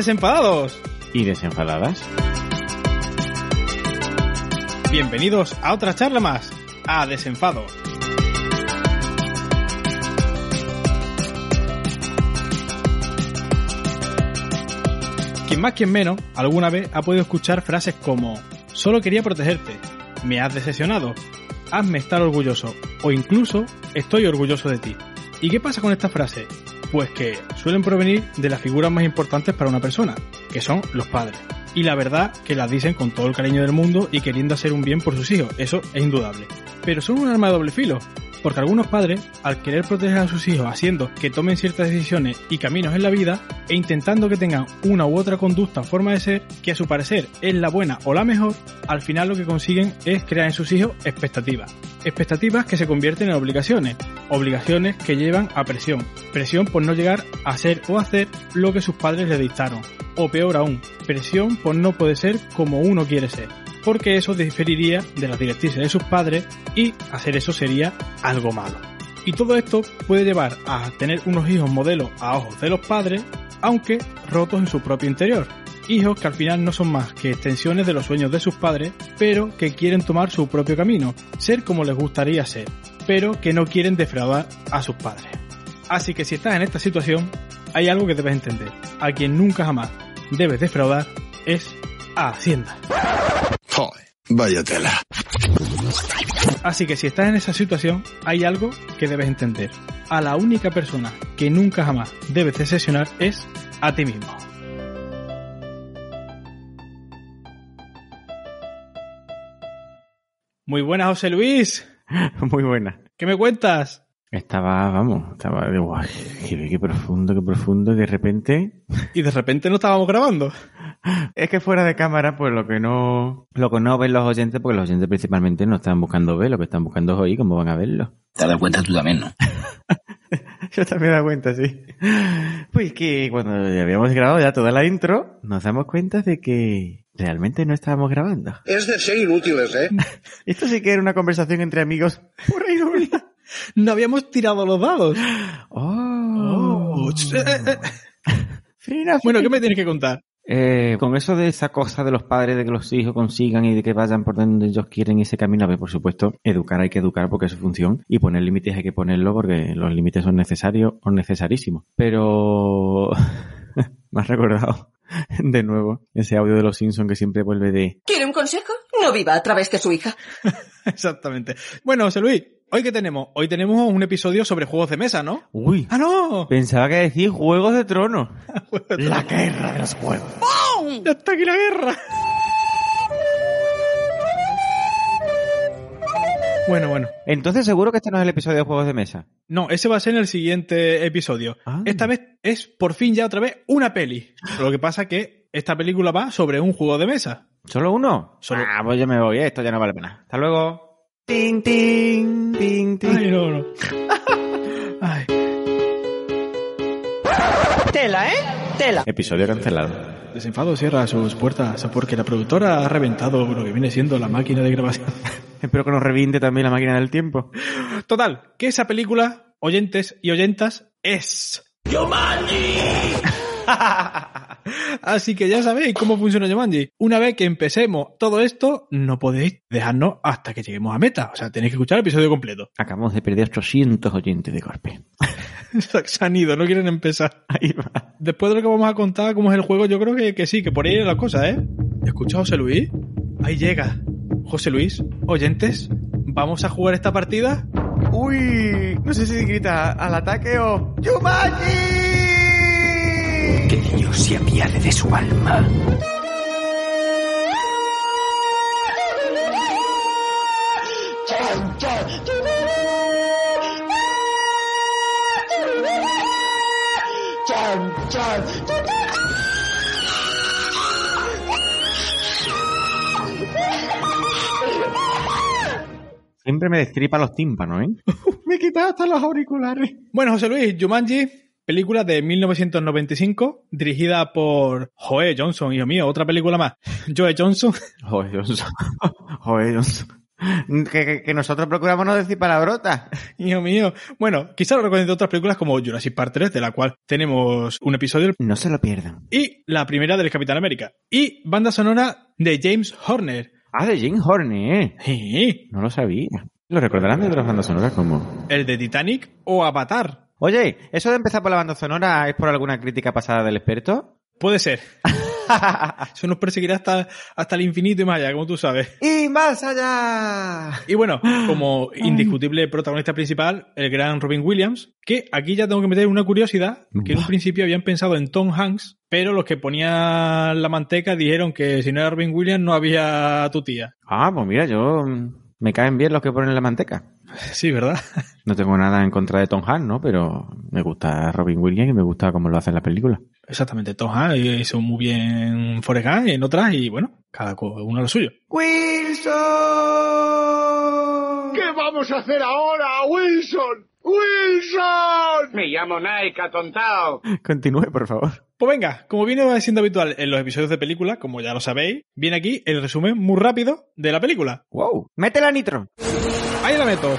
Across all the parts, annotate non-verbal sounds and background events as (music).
desenfadados. ¿Y desenfadadas? Bienvenidos a otra charla más, a Desenfado. Quien más, quien menos, alguna vez ha podido escuchar frases como solo quería protegerte, me has decepcionado, hazme estar orgulloso o incluso estoy orgulloso de ti. ¿Y qué pasa con estas frases? Pues que suelen provenir de las figuras más importantes para una persona, que son los padres. Y la verdad que las dicen con todo el cariño del mundo y queriendo hacer un bien por sus hijos, eso es indudable. Pero son un arma de doble filo, porque algunos padres, al querer proteger a sus hijos haciendo que tomen ciertas decisiones y caminos en la vida, e intentando que tengan una u otra conducta o forma de ser, que a su parecer es la buena o la mejor, al final lo que consiguen es crear en sus hijos expectativas. Expectativas que se convierten en obligaciones, obligaciones que llevan a presión, presión por no llegar a ser o hacer lo que sus padres le dictaron, o peor aún, presión por no poder ser como uno quiere ser porque eso diferiría de las directrices de sus padres y hacer eso sería algo malo. Y todo esto puede llevar a tener unos hijos modelos a ojos de los padres, aunque rotos en su propio interior. Hijos que al final no son más que extensiones de los sueños de sus padres, pero que quieren tomar su propio camino, ser como les gustaría ser, pero que no quieren defraudar a sus padres. Así que si estás en esta situación, hay algo que debes entender. A quien nunca jamás debes defraudar es a Hacienda. Joder, vaya tela. Así que si estás en esa situación, hay algo que debes entender. A la única persona que nunca jamás debes decepcionar es a ti mismo. Muy buenas, José Luis. (laughs) Muy buena. ¿Qué me cuentas? Estaba, vamos, estaba de guay, qué, qué profundo, qué profundo, y de repente... (laughs) Y de repente no estábamos grabando. Es que fuera de cámara, pues lo que no, lo que no ven los oyentes, porque los oyentes principalmente no están buscando ver, lo que están buscando es oír, cómo van a verlo. Te das cuenta tú también, ¿no? (laughs) Yo también me he dado cuenta, sí. Pues que cuando ya habíamos grabado ya toda la intro, nos damos cuenta de que realmente no estábamos grabando. Es de ser inútiles, ¿eh? (laughs) Esto sí que era una conversación entre amigos. No habíamos tirado los dados. Oh. Eh, eh, eh. Fina, Bueno, ¿qué me tienes que contar? Eh, con eso de esa cosa de los padres, de que los hijos consigan y de que vayan por donde ellos quieren ese camino, a ver, por supuesto, educar hay que educar porque es su función y poner límites hay que ponerlo porque los límites son necesarios o necesarísimos. Pero (laughs) me has recordado (laughs) de nuevo ese audio de los Simpsons que siempre vuelve de ¿Quiere un consejo? No viva a través de su hija. (laughs) Exactamente. Bueno, José Luis, ¿hoy qué tenemos? Hoy tenemos un episodio sobre juegos de mesa, ¿no? Uy, ¡Ah, no! pensaba que decir Juegos de Tronos. (laughs) La guerra de los juegos. ¡Ya está aquí la guerra! Bueno, bueno. Entonces seguro que este no es el episodio de Juegos de Mesa. No, ese va a ser en el siguiente episodio. Ah. Esta vez es por fin ya otra vez una peli. Lo que pasa que esta película va sobre un juego de mesa. ¿Solo uno? Solo- Ah, pues yo me voy, esto ya no vale pena. Hasta luego. Ting, ting, ting, ting. Ay, no, no. (laughs) Ay. Tela, ¿eh? Tela. Episodio cancelado. Desenfado cierra sus puertas porque la productora ha reventado lo que viene siendo la máquina de grabación. (laughs) Espero que nos reviente también la máquina del tiempo. Total, que esa película, oyentes y oyentas, es... (laughs) Así que ya sabéis cómo funciona Jumanji. Una vez que empecemos todo esto, no podéis dejarnos hasta que lleguemos a meta. O sea, tenéis que escuchar el episodio completo. Acabamos de perder 800 oyentes de golpe. (laughs) (laughs) Se han ido, no quieren empezar. Ahí va. Después de lo que vamos a contar cómo es el juego, yo creo que, que sí, que por ahí es la cosa, ¿eh? ¿Escucha José Luis? Ahí llega. José Luis, oyentes, ¿vamos a jugar esta partida? Uy, no sé si grita al ataque o... ¡Yumanji! Que Dios se apiade de su alma. Siempre me destripa los tímpanos, ¿eh? (laughs) me he quitado hasta los auriculares. Bueno, José Luis, Jumanji, película de 1995, dirigida por Joe Johnson, hijo mío, otra película más. Joe Johnson. Joder, Johnson. (laughs) Joder, Johnson. (laughs) Que, que- que nosotros procuramos no decir palabrotas. Hijo mío. Bueno, quizá lo recuerden de otras películas como Jurassic Park 3, de la cual tenemos un episodio, No se lo pierdan. y la primera del Capitán América. Y banda sonora de James Horner. Ah, de Jim Horner, ¿eh? Sí, No lo sabía. Lo recordarán de otras bandas sonoras como... el de Titanic o Avatar. Oye, ¿eso de empezar por la banda sonora es por alguna crítica pasada del experto? Puede ser. (laughs) (laughs) Eso nos perseguirá hasta, hasta el infinito y más allá, como tú sabes. ¡Y más allá! Y bueno, como indiscutible protagonista principal, el gran Robin Williams, que aquí ya tengo que meter una curiosidad, que en un principio habían pensado en Tom Hanks, pero los que ponían la manteca dijeron que si no era Robin Williams no había tu tía. Ah, pues mira, yo... mm, Me caen bien los que ponen la manteca. Sí, ¿verdad? No tengo nada en contra de Tom Hanks, ¿no? Pero me gusta Robin Williams y me gusta cómo lo hace en la película. Exactamente, Tom Hanks hizo muy bien Forrest Gump y en otras, y bueno, cada uno lo suyo. ¡Wilson! ¿Qué vamos a hacer ahora, Wilson? ¡Wilson! Me llamo Nike, atontado. Continúe, por favor. Pues venga, como viene siendo habitual en los episodios de película, como ya lo sabéis, viene aquí el resumen muy rápido de la película. ¡Wow! ¡Métela nitro! Ahí la meto.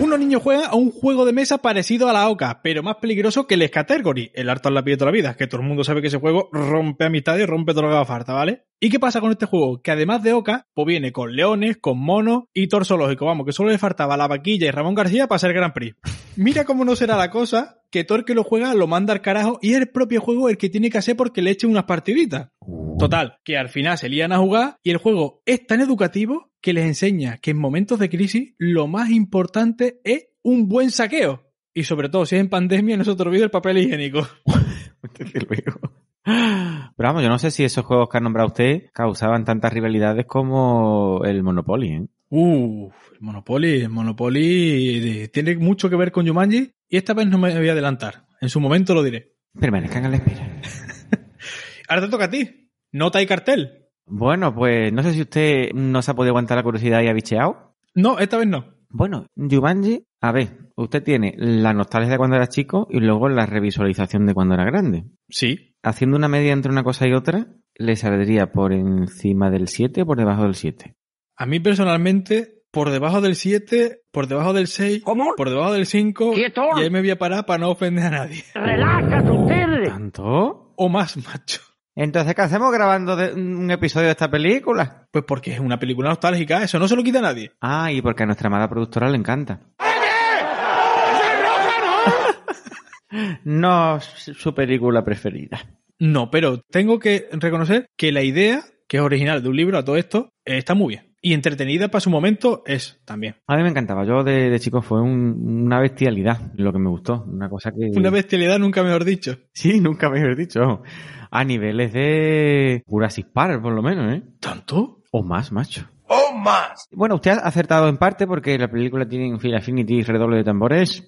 Unos niños juegan a un juego de mesa parecido a la OCA, pero más peligroso que el Scatergory, el harto la pie de toda la vida, que todo el mundo sabe que ese juego rompe amistades y rompe todo lo que haga falta, ¿vale? ¿Y qué pasa con este juego? Que además de OCA, pues viene con leones, con monos y toro zoológico, vamos, que solo le faltaba la vaquilla y Ramón García para ser Grand Prix. (laughs) Mira cómo no será la cosa, que todo el que lo juega lo manda al carajo y es el propio juego el que tiene que hacer porque le eche unas partiditas. Total, que al final se lían a jugar y el juego es tan educativo que les enseña que en momentos de crisis lo más importante es un buen saqueo. Y sobre todo si es en pandemia no se te olvide el papel higiénico. (laughs) Luego. Pero vamos, yo no sé si esos juegos que ha nombrado usted causaban tantas rivalidades como el Monopoly, ¿eh? Uh, el Monopoly, el Monopoly eh, tiene mucho que ver con Jumanji y esta vez no me voy a adelantar. En su momento lo diré. Permanezcan a la espera. (laughs) Ahora te toca a ti. Nota y cartel. Bueno, pues no sé si usted no se ha podido aguantar la curiosidad y ha bicheado. No, esta vez no. Bueno, Jumanji, a ver, usted tiene la nostalgia de cuando era chico y luego la revisualización de cuando era grande. Sí. Haciendo una media entre una cosa y otra, le saldría por encima del 7 o por debajo del 7. A mí personalmente, por debajo del 7, por debajo del 6, ¿Cómo? por debajo del 5, ¡Quieto! y ahí me voy a parar para no ofender a nadie. Relájate usted. ¿Tanto? O más, (laughs) macho. Entonces, ¿qué hacemos grabando de- un episodio de esta película? Pues porque es una película nostálgica, eso no se lo quita a nadie. Ah, y porque a nuestra amada productora le encanta. (laughs) No es su película preferida. No, pero tengo que reconocer que la idea, que es original de un libro a todo esto, está muy bien. Y entretenida para su momento es también. A mí me encantaba. Yo de, de chico fue un- una bestialidad lo que me gustó. Una cosa que... Una bestialidad nunca mejor dicho. Sí, nunca me habías dicho. A niveles de Jurassic Park, por lo menos, ¿eh? ¿Tanto? O más, macho. ¡Oh, más! Bueno, usted ha acertado en parte porque la película tiene en fin Affinity redoble de tambores.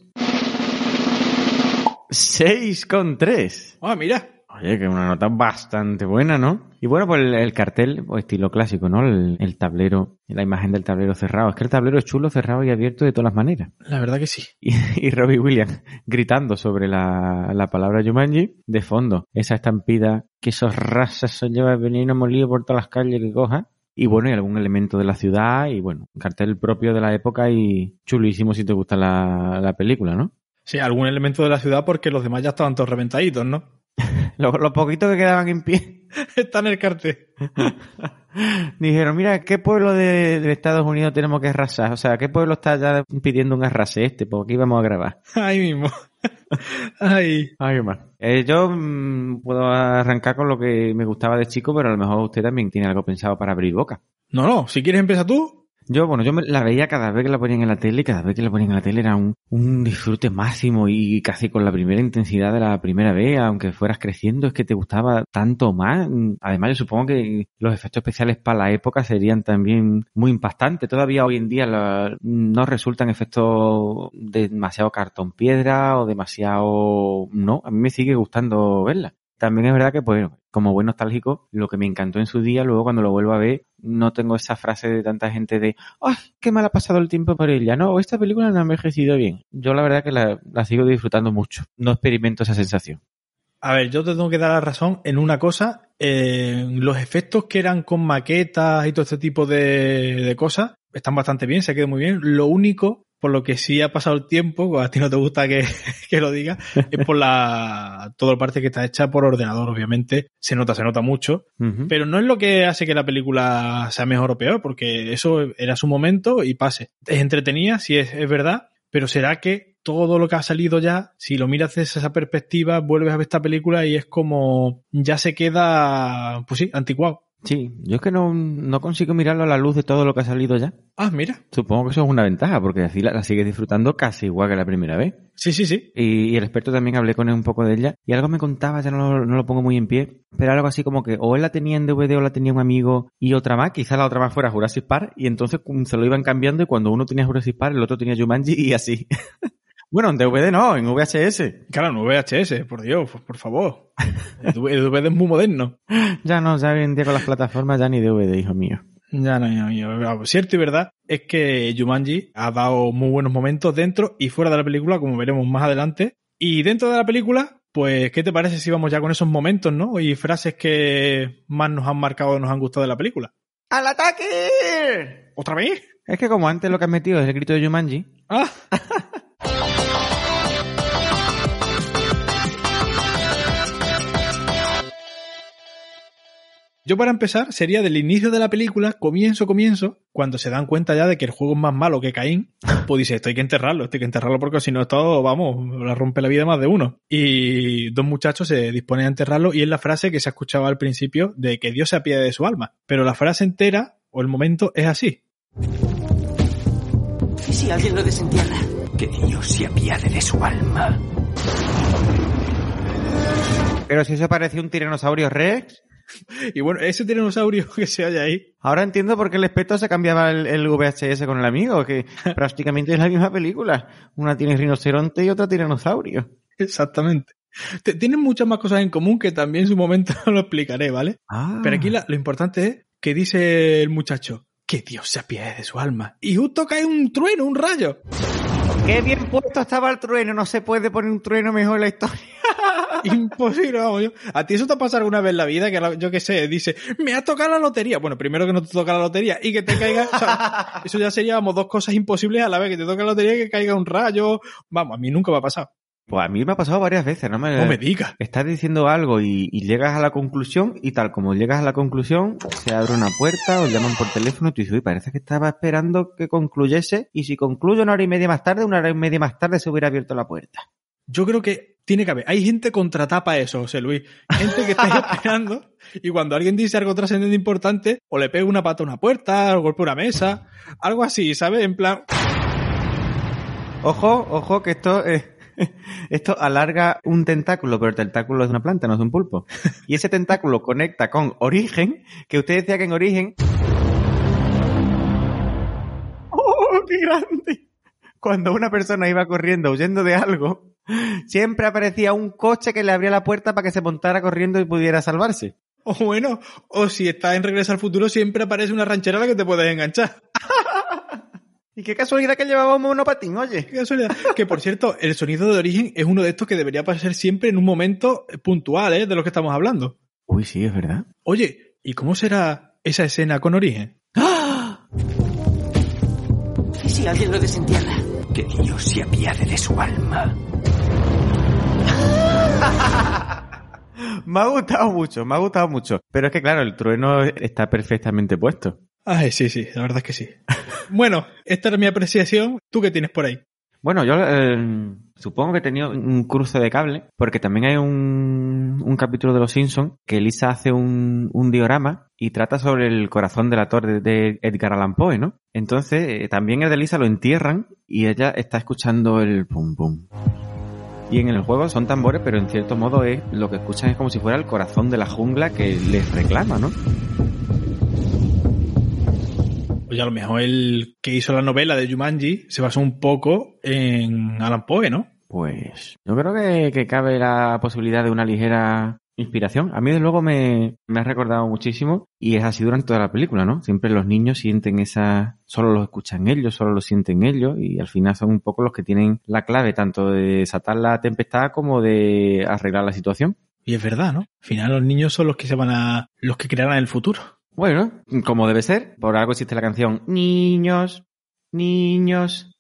6,3. Ah, mira. Oye, que una nota bastante buena, ¿no? Y bueno, pues el, el cartel, pues estilo clásico, ¿no? El, el tablero, la imagen del tablero cerrado. Es que el tablero es chulo, cerrado y abierto de todas las maneras. La verdad que sí. Y, (laughs) y Robbie Williams gritando sobre la, la palabra Jumanji de fondo. Esa estampida que esos razas se lleva veneno molido por todas las calles que coja. Y bueno, y algún elemento de la ciudad y bueno, un cartel propio de la época y chulísimo si te gusta la, la película, ¿no? Sí, algún elemento de la ciudad porque los demás ya estaban todos reventaditos, ¿no? Los lo poquitos que quedaban en pie (laughs) Está en el cartel. (laughs) dijeron, mira, ¿qué pueblo de, de Estados Unidos tenemos que arrasar? O sea, ¿qué pueblo está ya pidiendo un arrase este? Pues aquí vamos a grabar. (laughs) Ahí mismo. Ay. Ay, más. Eh, yo mm, puedo arrancar con lo que me gustaba de chico, pero a lo mejor usted también tiene algo pensado para abrir boca. No, no, si quieres empieza tú. Yo, bueno, yo me la veía cada vez que la ponían en la tele cada vez que la ponían en la tele era un, un disfrute máximo y casi con la primera intensidad de la primera vez, aunque fueras creciendo, es que te gustaba tanto más. Además, yo supongo que los efectos especiales para la época serían también muy impactantes. Todavía hoy en día no resultan efectos de demasiado cartón piedra o demasiado... No, a mí me sigue gustando verla. También es verdad que, pues, como buen nostálgico, lo que me encantó en su día, luego cuando lo vuelvo a ver, no tengo esa frase de tanta gente de, ¡ay, qué mal ha pasado el tiempo por ella! No, esta película no ha envejecido bien. Yo la verdad que la, sigo disfrutando mucho. No experimento esa sensación. A ver, yo te tengo que dar la razón en una cosa. los efectos que eran con maquetas y todo este tipo de, de cosas están bastante bien, se quedó muy bien. Lo único, por lo que sí ha pasado el tiempo, a ti no te gusta que, (laughs) que lo diga, es por la toda la parte que está hecha por ordenador, obviamente. Se nota, se nota mucho. Pero no es lo que hace que la película sea mejor o peor, porque eso era su momento y pase. Es entretenida, sí es, es verdad, pero será que todo lo que ha salido ya, si lo miras desde esa perspectiva, vuelves a ver esta película y es como ya se queda, pues sí, anticuado. Sí, yo es que no, no consigo mirarlo a la luz de todo lo que ha salido ya. Ah, mira. Supongo que eso es una ventaja, porque así la, la sigues disfrutando casi igual que la primera vez. Sí, sí, sí. Y, y el experto también hablé con él un poco de ella. Y algo me contaba, ya no lo, no lo pongo muy en pie, pero algo así como que o él la tenía en DVD o la tenía un amigo y otra más, quizá la otra más fuera Jurassic Park, y entonces cum, se lo iban cambiando y cuando uno tenía Jurassic Park, el otro tenía Jumanji y así. (laughs) bueno, en DVD no, en VHS. Claro, no VHS, por Dios, por, por favor. El DVD es muy moderno. (laughs) Ya no, ya hoy en día con las plataformas ya ni DVD, hijo mío. Ya no, no, no. Cierto y verdad es que Jumanji ha dado muy buenos momentos dentro y fuera de la película, como veremos más adelante. Y dentro de la película, pues, ¿qué te parece si vamos ya con esos momentos, no? Y frases que más nos han marcado o nos han gustado de la película. ¡Al ataque! ¿Otra vez? Es que como antes lo que has metido es el grito de Jumanji, Ah, (laughs) Yo para empezar sería del inicio de la película, comienzo, comienzo, cuando se dan cuenta ya de que el juego es más malo que Caín, pues dice, esto hay que enterrarlo, esto hay que enterrarlo porque si no esto, vamos, la rompe la vida más de uno. Y dos muchachos se disponen a enterrarlo y es la frase que se ha escuchado al principio de que Dios se apiade de su alma. Pero la frase entera, o el momento, es así. ¿Y si alguien lo desentierra? Que Dios se apiade de su alma. Pero si eso parece un tiranosaurio Rex, (laughs) Y bueno, ese tiranosaurio (laughs) que se halla ahí, ahora entiendo por qué el espeto se cambiaba el, el VHS con el amigo, que (laughs) prácticamente es la misma película. Una tiene rinoceronte y otra tiranosaurio. exactamente. Te- Tienen muchas más cosas en común que también en su momento lo explicaré, ¿vale? Ah. Pero aquí la- lo importante es que dice el muchacho, que Dios se apiade de su alma. Y justo cae un trueno, un rayo. Qué bien puesto estaba el trueno, no se puede poner un trueno mejor en la historia. (laughs) Imposible, vamos yo. ¿A ti eso te ha pasado alguna vez en la vida? Que la- yo qué sé, dice, me ha tocado la lotería. Bueno, primero que no te toca la lotería y que te caiga. o sea, (laughs) eso ya sería como dos cosas imposibles a la vez, que te toca la lotería y que caiga un rayo. Vamos, a mí nunca me ha pasado. Pues a mí me ha pasado varias veces, no me... No me digas. Estás diciendo algo y, y llegas a la conclusión y tal como llegas a la conclusión, se abre una puerta o llaman por teléfono y tú dices, uy, parece que estaba esperando que concluyese y si concluyo una hora y media más tarde, una hora y media más tarde se hubiera abierto la puerta. Yo creo que tiene que haber. Hay gente contratada para eso, José Luis. Gente que está (laughs) esperando y cuando alguien dice algo trascendente importante, o le pega una pata a una puerta, o golpea una mesa, algo así, ¿sabes? En plan, Ojo, ojo, que esto, eh, (laughs) esto alarga un tentáculo, pero el tentáculo es una planta, no es un pulpo. Y ese tentáculo (laughs) conecta con origen, que usted decía que en origen... ¡Oh, qué grande! Cuando una persona iba corriendo huyendo de algo, siempre aparecía un coche que le abría la puerta para que se montara corriendo y pudiera salvarse. o bueno, o si estás en Regreso al Futuro, siempre aparece una ranchera a la que te puedes enganchar. (laughs) Y qué casualidad que llevaba un monopatín, oye. Qué casualidad. Que por cierto, el sonido de origen es uno de estos que debería aparecer siempre en un momento puntual, ¿eh? De lo que estamos hablando. Uy, sí, es verdad. Oye, ¿y cómo será esa escena con origen? ¿Y si alguien lo desentierra? Que Dios se apiade de su alma. (laughs) Me ha gustado mucho, me ha gustado mucho. Pero es que claro, el trueno está perfectamente puesto. Ay, sí, sí, la verdad es que sí. (laughs) Bueno, esta era mi apreciación. ¿Tú qué tienes por ahí? Bueno, yo eh, supongo que he tenido un cruce de cable, porque también hay un, un capítulo de Los Simpsons que Lisa hace un, un diorama y trata sobre el corazón de la torre de Edgar Allan Poe, ¿no? Entonces, eh, también el de Lisa lo entierran y ella está escuchando el pum pum. Y en el juego son tambores, pero en cierto modo es lo que escuchan es como si fuera el corazón de la jungla que les reclama, ¿no? Oye, a lo mejor el que hizo la novela de Jumanji se basó un poco en Alan Poe, ¿no? Pues yo creo que, que cabe la posibilidad de una ligera inspiración. A mí, desde luego, me, me ha recordado muchísimo y es así durante toda la película, ¿no? Siempre los niños sienten esa... Solo lo escuchan ellos, solo lo sienten ellos y al final son un poco los que tienen la clave tanto de desatar la tempestad como de arreglar la situación. Y es verdad, ¿no? Al final los niños son los que se van a... los que crearán el futuro. Bueno, como debe ser, por algo existe la canción Niños, niños.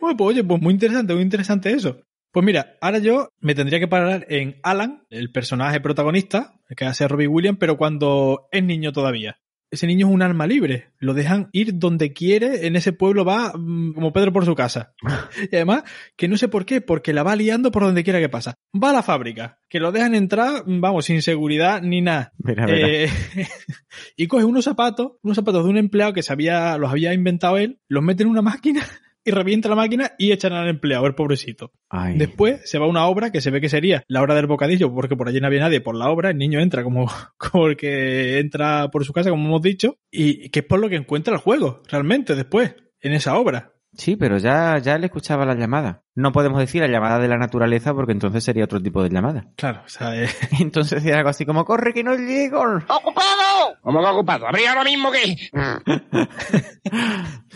Bueno, pues oye, pues muy interesante, muy interesante eso. Pues mira, ahora yo me tendría que parar en Alan, el personaje protagonista, el que hace Robbie Williams, pero cuando es niño todavía. Ese niño es un arma libre, lo dejan ir donde quiere, en ese pueblo va mm, como Pedro por su casa. (laughs) Y además, que no sé por qué, porque la va liando por donde quiera que pasa. Va a la fábrica, que lo dejan entrar, mm, vamos, sin seguridad ni nada. Mira. Eh, (laughs) y coge unos zapatos, unos zapatos de un empleado que se había, los había inventado él, los mete en una máquina y revienta la máquina y echan al empleado, el pobrecito. Ay. Después se va a una obra que se ve que sería la hora del bocadillo, porque por allí no había nadie por la obra, el niño entra como, (laughs) como el que entra por su casa, como hemos dicho, y que es por lo que encuentra el juego, realmente, después, en esa obra. Sí, pero ya, ya le escuchaba la llamada. No podemos decir la llamada de la naturaleza porque entonces sería otro tipo de llamada. Claro, o sea, (laughs) eh, Entonces era algo así como, corre que no llego. ¡Ocupado! ¿Cómo que ocupado? Habría ahora mismo que... (laughs)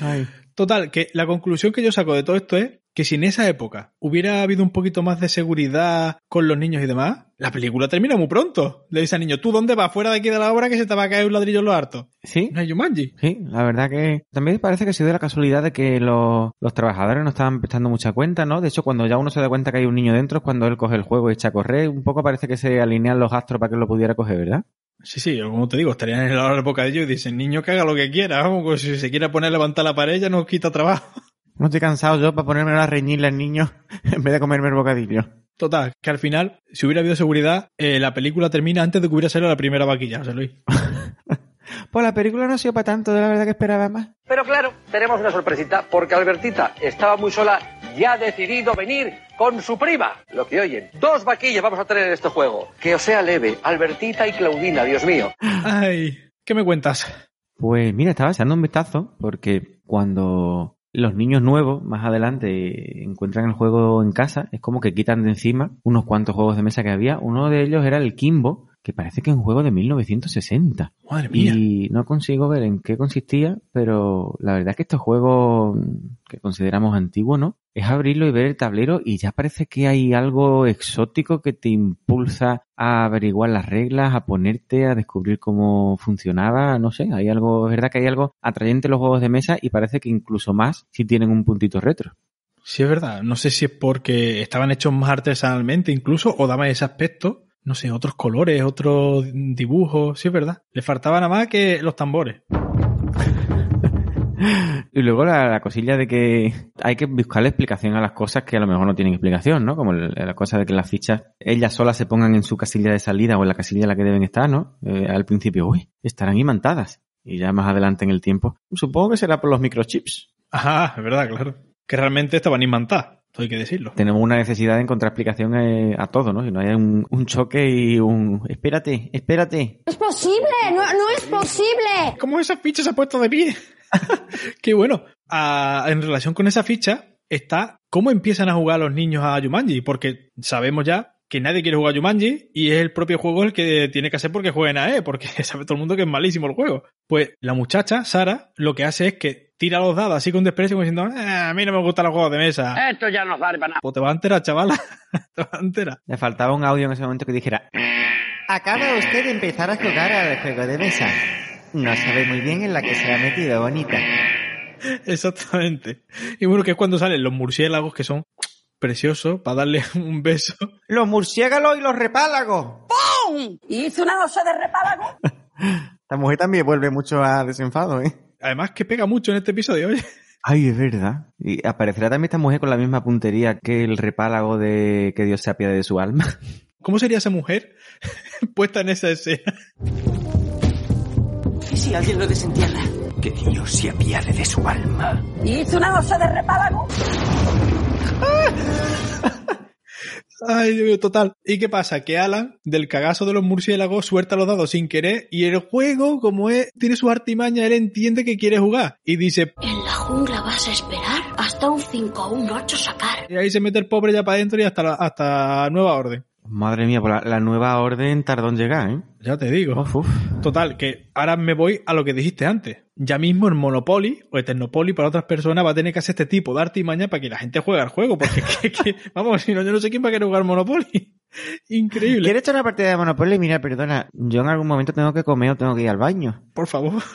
Ay. Total, que la conclusión que yo saco de todo esto es que si en esa época hubiera habido un poquito más de seguridad con los niños y demás, la película termina muy pronto. Le dice al niño, ¿tú dónde vas? Fuera de aquí de la obra que se te va a caer un ladrillo en los hartos. Sí, No hay Jumanji. sí, la verdad que también parece que sido de la casualidad de que los, los trabajadores no estaban prestando mucha cuenta, ¿no? De hecho, cuando ya uno se da cuenta que hay un niño dentro es cuando él coge el juego y echa a correr. Un poco parece que se alinean los astros para que lo pudiera coger, ¿verdad? Sí, sí, como te digo, estarían en la hora del bocadillo y dicen, niño que haga lo que quiera, vamos, pues si se quiere poner a levantar la pared ya nos quita trabajo. (laughs) No estoy cansado yo para ponerme a reñirle al niño (laughs) en vez de comerme el bocadillo. Total, que al final, si hubiera habido seguridad, eh, la película termina antes de que hubiera salido la primera vaquilla, José Luis. (laughs) Pues la película no ha sido para tanto, de la verdad que esperaba más. Pero claro, tenemos una sorpresita, porque Albertita estaba muy sola y ha decidido venir con su prima. Lo que oyen, dos vaquillas vamos a tener en este juego. Que os sea leve, Albertita y Claudina, Dios mío. Ay, ¿qué me cuentas? Pues mira, estaba echando un vistazo porque cuando los niños nuevos más adelante encuentran el juego en casa, es como que quitan de encima unos cuantos juegos de mesa que había. Uno de ellos era el Kimbo, que parece que es un juego de 1960. Madre mía. Y no consigo ver en qué consistía, pero la verdad es que estos juegos que consideramos antiguos, ¿no? Es abrirlo y ver el tablero y ya parece que hay algo exótico que te impulsa a averiguar las reglas, a ponerte, a descubrir cómo funcionaba, no sé, hay algo, es verdad que hay algo atrayente en los juegos de mesa y parece que incluso más si tienen un puntito retro. Sí, es verdad. No sé si es porque estaban hechos más artesanalmente incluso o daban ese aspecto. No sé, otros colores, otros dibujos. Sí, es verdad. Le faltaba nada más que los tambores. (laughs) Y luego la, la cosilla de que hay que buscarle explicación a las cosas que a lo mejor no tienen explicación, ¿no? Como el- la cosa de que las fichas ellas solas se pongan en su casilla de salida o en la casilla en la que deben estar, ¿no? Eh, al principio, uy, estarán imantadas. Y ya más adelante en el tiempo, supongo que será por los microchips. Ajá, es verdad, claro. Que realmente estaban imantadas. Hay que decirlo. Tenemos una necesidad de encontrar explicación eh, a todo, ¿no? Si no hay un, un choque y un... Espérate, espérate. ¡Es posible! ¡No, no es posible! ¿Cómo esa ficha se ha puesto de pie? (laughs) Qué bueno. Ah, en relación con esa ficha está cómo empiezan a jugar los niños a Jumanji, porque sabemos ya que nadie quiere jugar a Jumanji y es el propio juego el que tiene que hacer porque jueguen a E, porque (laughs) sabe todo el mundo que es malísimo el juego. Pues la muchacha, Sara, lo que hace es que tira los dados así con desprecio como diciendo, "Ah, a mí no me gustan los juegos de mesa. Esto ya no vale para nada. Pues te vas a enterar, chavala. (laughs) te vas a enterar. Le faltaba un audio en ese momento que dijera... Acaba usted de empezar a jugar al juego de mesa. No sabe muy bien en la que se ha metido, bonita. (laughs) Exactamente. Y bueno, que es cuando salen los murciélagos que son preciosos para darle (laughs) un beso. Los murciélagos y los repálagos. ¿Y hice una osa de repálago? La mujer también vuelve mucho a desenfado, ¿eh? Además que pega mucho en este episodio, oye. Ay, es verdad. Y aparecerá también esta mujer con la misma puntería que el repálago de que Dios se apiade de su alma. (laughs) ¿Cómo sería esa mujer (laughs) puesta en esa escena? ¿Y si alguien lo desentierra? Que Dios se apiade de su alma. ¿Y hizo una osa de repálago? (laughs) Ay, Dios mío, total. ¿Y qué pasa? Que Alan, del cagazo de los murciélagos, suelta los dados sin querer y el juego, como es, tiene su artimaña, él entiende que quiere jugar. Y dice, En la jungla vas a esperar hasta un 5 o un 8 sacar. y ahí se mete el pobre ya para adentro y hasta, la- hasta nueva orden. Madre mía, pues la, la nueva orden tardó en llegar, ¿eh? Ya te digo. Uf, uf. Total, que ahora me voy a lo que dijiste antes. Ya mismo el Monopoly o Eternopoly para otras personas va a tener que hacer este tipo de artimaña para que la gente juegue al juego. Porque, que- (laughs) que- vamos, si no, yo no sé quién va a querer jugar Monopoly. (laughs) Increíble. ¿Quieres echar una partida de Monopoly? Mira, perdona, yo en algún momento tengo que comer o tengo que ir al baño. Por favor. (laughs)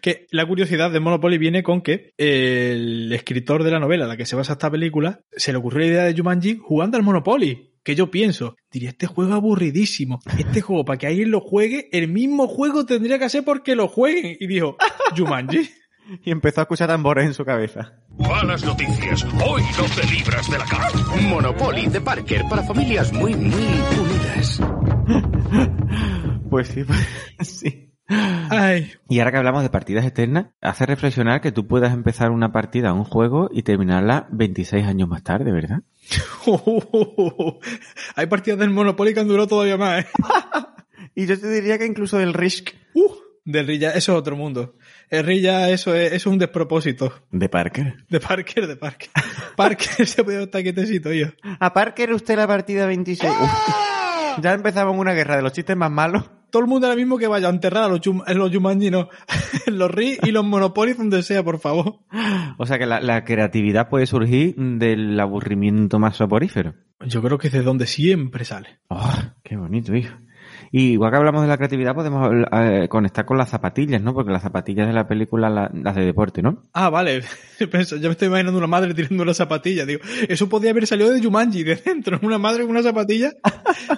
Que la curiosidad de Monopoly viene con que el escritor de la novela en la que se basa esta película se le ocurrió la idea de Jumanji jugando al Monopoly. Que yo pienso, diría, este juego es aburridísimo. Este juego, para que alguien lo juegue, el mismo juego tendría que hacer porque lo jueguen. Y dijo, Jumanji. (laughs) Y empezó a escuchar tambores en su cabeza. Malas noticias. Hoy no te libras de la cara. Monopoly de Parker para familias muy, muy unidas. (laughs) Pues sí, pues (laughs) sí. Ay, Y ahora que hablamos de partidas eternas, hace reflexionar que tú puedas empezar una partida un juego y terminarla 26 años más tarde, ¿verdad? (laughs) Hay partidas del Monopoly que han durado todavía más, ¿eh? (laughs) Y yo te diría que incluso del Risk. Uh, del Rilla, eso es otro mundo. El Rilla, eso es, eso es un despropósito. De Parker. De Parker, de Parker. Parker (laughs) se puede estar quietecito, yo. A Parker usted la partida 26. Uf. Ya empezamos una guerra de los chistes más malos. Todo el mundo ahora mismo que vaya a enterrar a los, en los Jumanji, no. (laughs) Los RI y los Monopoly donde sea, por favor. O sea que la, la creatividad puede surgir del aburrimiento más soporífero. Yo creo que es de donde siempre sale. Oh, qué bonito, hijo. Y igual que hablamos de la creatividad, podemos eh, conectar con las zapatillas, ¿no? Porque las zapatillas de la película, la- las de deporte, ¿no? Ah, vale. (laughs) Yo me estoy imaginando una madre tirando una zapatilla. Digo, eso podría haber salido de Jumanji, de dentro. Una madre con una zapatilla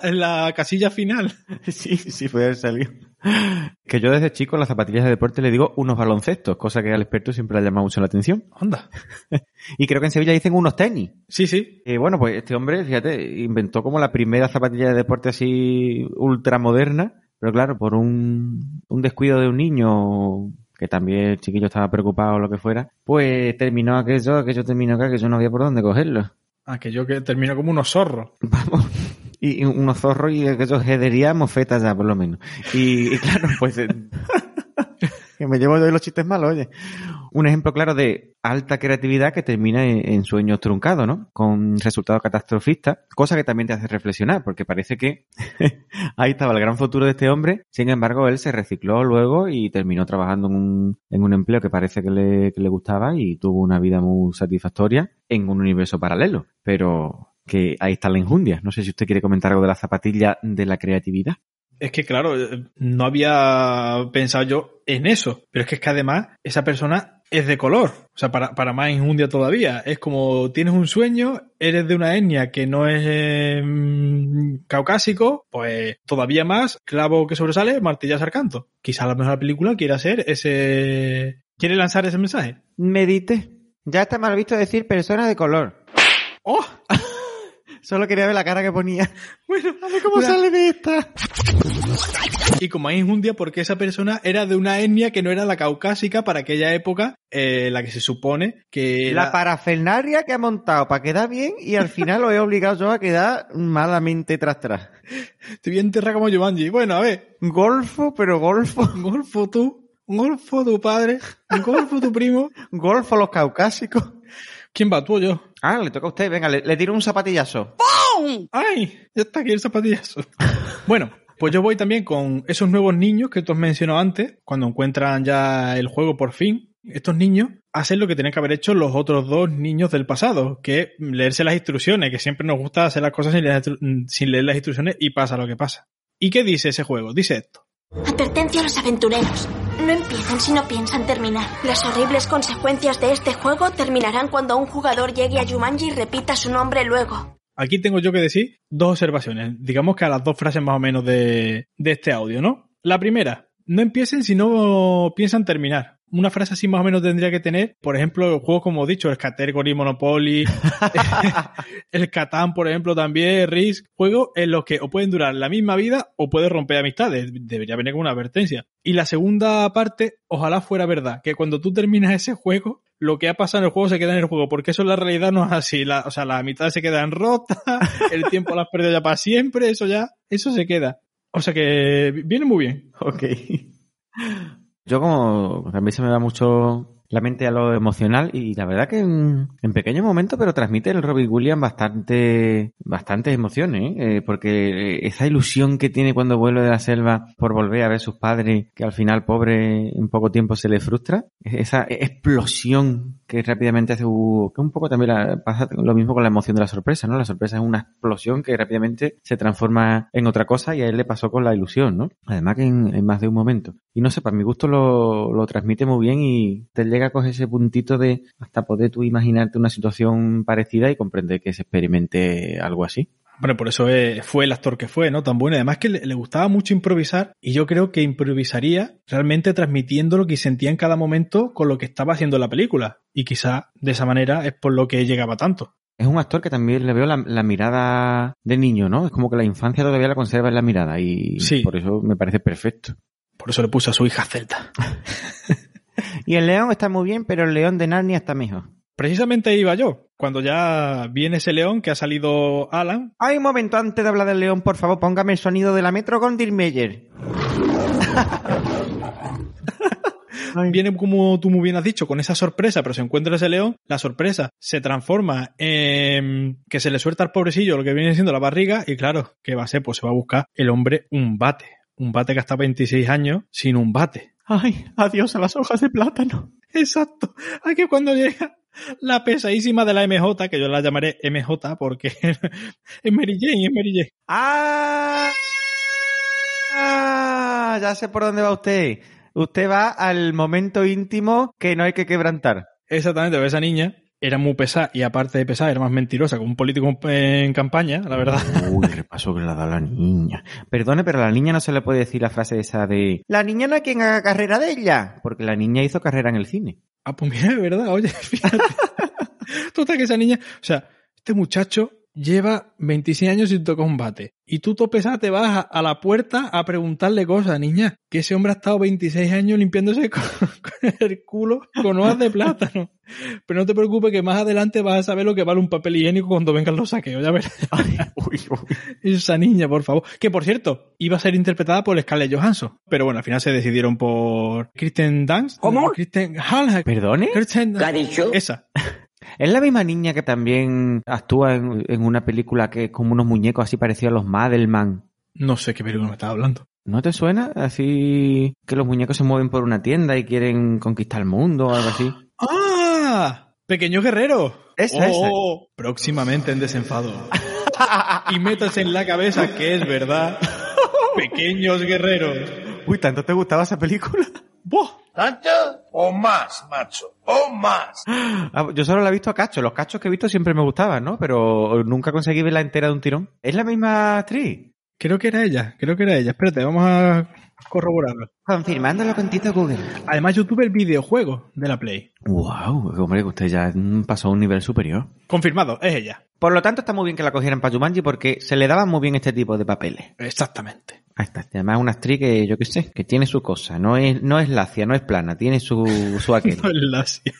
en la casilla final. (laughs) Sí, sí, puede haber salido. Que yo desde chico las zapatillas de deporte le digo unos baloncestos, cosa que al experto siempre le ha llamado mucho la atención. Anda. (laughs) Y creo que en Sevilla dicen unos tenis. Sí, sí. Eh, bueno, pues este hombre, fíjate, inventó como la primera zapatilla de deporte así ultramoderna, pero claro, por un, un descuido de un niño que también el chiquillo estaba preocupado o lo que fuera, pues terminó aquello, aquello terminó acá, que yo no había por dónde cogerlo. Ah, que yo que termino como unos zorros. (laughs) Vamos. Y, y unos zorros y aquellos jedería mofetas ya, por lo menos. Y, y claro, pues... eh, (laughs) que me llevo yo de los chistes malos, oye. Un ejemplo claro de alta creatividad que termina en, en sueños truncados, ¿no? Con resultados catastrofistas, cosa que también te hace reflexionar, porque parece que (laughs) ahí estaba el gran futuro de este hombre, sin embargo él se recicló luego y terminó trabajando en un, en un empleo que parece que le, que le gustaba y tuvo una vida muy satisfactoria en un universo paralelo, pero que ahí está la injundia. No sé si usted quiere comentar algo de la zapatilla de la creatividad. Es que, claro, eh, no había pensado yo en eso. Pero es que es que además esa persona es de color. O sea, para, para más injundia todavía. Es como tienes un sueño, eres de una etnia que no es eh, mm, caucásico, pues todavía más, clavo que sobresale, martillazo al canto. Quizá a lo mejor la película quiere hacer ese... ¿Quiere lanzar ese mensaje? Medite. Ya está mal visto decir persona de color. ¡Oh! Solo quería ver la cara que ponía. (laughs) Bueno, A ver cómo sale de esta. Y con más injundia porque esa persona era de una etnia que no era la caucásica para aquella época, eh, la que se supone que La era- parafernaria que ha montado para quedar bien y al final lo he obligado yo a quedar malamente tras tras. Te voy a enterrar como Jumanji. Bueno, a ver, Golfo, pero golfo. (laughs) golfo tú, golfo tu padre, golfo tu primo. Golfo los caucásicos. ¿Quién va, tú o yo? Ah, le toca a usted. Venga, le, le tiro un zapatillazo. ¡Ay! Ya está aquí el zapatillazo. (laughs) bueno, pues yo voy también con esos nuevos niños que tú has mencionado antes, cuando encuentran ya el juego por fin. Estos niños hacen lo que tenían que haber hecho los otros dos niños del pasado, que es leerse las instrucciones, que siempre nos gusta hacer las cosas sin leer, sin leer las instrucciones y pasa lo que pasa. ¿Y qué dice ese juego? Dice esto. Advertencia a los aventureros. No empiecen si no piensan terminar. Las horribles consecuencias de este juego terminarán cuando un jugador llegue a Jumanji y repita su nombre luego. Aquí tengo yo que decir dos observaciones, digamos que a las dos frases más o menos de, de este audio, ¿no? La primera, no empiecen si no piensan terminar. Una frase así más o menos tendría que tener, por ejemplo, juegos como he dicho, el Category Monopoly, (laughs) el Catán, por ejemplo, también, Risk, juegos en los que o pueden durar la misma vida o pueden romper amistades. Debería venir con una advertencia. Y la segunda parte, ojalá fuera verdad, que cuando tú terminas ese juego, lo que ha pasado en el juego se queda en el juego, porque eso en la realidad no es así. La, o sea, las mitades se quedan rotas, (laughs) el tiempo lo has perdido ya para siempre, eso ya, eso se queda. O sea que viene muy bien. Ok. Yo como también se me va mucho la mente a lo emocional y la verdad que en, en pequeño momento pero transmite el Robbie Williams bastante bastantes emociones ¿eh? porque esa ilusión que tiene cuando vuelve de la selva por volver a ver a sus padres que al final pobre en poco tiempo se le frustra esa explosión que rápidamente hace uh, que un poco también pasa lo mismo con la emoción de la sorpresa no la sorpresa es una explosión que rápidamente se transforma en otra cosa y a él le pasó con la ilusión no además que en más de un momento y no sé para mi gusto lo, lo transmite muy bien y te llega a coger ese puntito de hasta poder tú imaginarte una situación parecida y comprender que se experimente algo así. Bueno, por eso es, fue el actor que fue, ¿no? Tan bueno. Además que le, le, gustaba mucho improvisar y yo creo que improvisaría realmente transmitiendo lo que sentía en cada momento con lo que estaba haciendo la película. Y quizá de esa manera es por lo que llegaba tanto. Es un actor que también le veo la, la, mirada de niño, ¿no? Es como que la infancia todavía la conserva en la mirada y sí. por eso me parece perfecto. Por eso le puso a su hija Celta. (laughs) Y el león está muy bien, pero el león de Narnia está mejor. Precisamente iba yo, cuando ya viene ese león que ha salido Alan. Ay, un momento antes de hablar del león, por favor, póngame el sonido de la Metro con Meyer. (laughs) Viene como tú muy bien has dicho, con esa sorpresa, pero se encuentra ese león, la sorpresa se transforma en que se le suelta al pobrecillo lo que viene siendo la barriga y claro, ¿qué va a ser? Pues se va a buscar el hombre un bate. Un bate que hasta 26 años sin un bate. Ay, adiós a las hojas de plátano. Exacto. Aquí cuando llega la pesadísima de la MJ, que yo la llamaré MJ porque (laughs) es Mary Jane, es Mary Jane. ¡Ah! ¡Ah! Ya sé por dónde va usted. Usted va al momento íntimo que no hay que quebrantar. Exactamente, esa niña era muy pesada y aparte de pesada era más mentirosa que un político en campaña, la verdad. (laughs) Uy, repaso que le ha dado la niña. Perdone, pero a la niña no se le puede decir la frase esa de la niña no hay quien haga carrera de ella, porque la niña hizo carrera en el cine. Ah, pues mira, de verdad, oye, (laughs) fíjate. Total que esa niña, o sea, este muchacho lleva 26 años sin tocar un bate. Y tú, topesa, te vas a la puerta a preguntarle cosas, niña. Que ese hombre ha estado 26 años limpiándose (laughs) con, con el culo con hojas de plátano. Pero no te preocupes que más adelante vas a saber lo que vale un papel higiénico cuando vengan los saqueos, ya verás. (laughs) uy, uy. Esa niña, por favor. Que por cierto, iba a ser interpretada por Scarlett Johansson. Pero bueno, al final se decidieron por Kristen Dunst. ¿Cómo? Kristen Hall. ¿Perdone? Kristen ¿Qué ha dicho? Esa. Es la misma niña que también actúa en, en, una película que es como unos muñecos así parecidos a los Madelman. No sé qué película me estás hablando. ¿No te suena? Así que los muñecos se mueven por una tienda y quieren conquistar el mundo o algo así. (gasps) ¡Ah! ¡Pequeño guerrero! Esa, oh, esa. Próximamente en desenfado. y metas en la cabeza que es verdad. (laughs) Pequeños guerreros. Uy, ¿tanto te gustaba esa película? ¡Boh! ¿Tanto? O más, macho. O más. (gasps) Ah, yo solo la he visto a cachos. Los cachos que he visto siempre me gustaban, ¿no? Pero nunca conseguí verla entera de un tirón. ¿Es la misma actriz? Creo que era ella, creo que era ella. Espérate, vamos a corroborarlo. Confirmándolo con Tito Google. Además, YouTube el videojuego de la Play. Wow, hombre, que usted ya pasó a un nivel superior. Confirmado, es ella. Por lo tanto, está muy bien que la cogieran para Jumanji porque se le daban muy bien este tipo de papeles. Exactamente. Ahí está. Además, una actriz que, yo qué sé, que tiene su cosa. No es, no es lacia, no es plana, tiene su, su aquel. (laughs) no es lacia.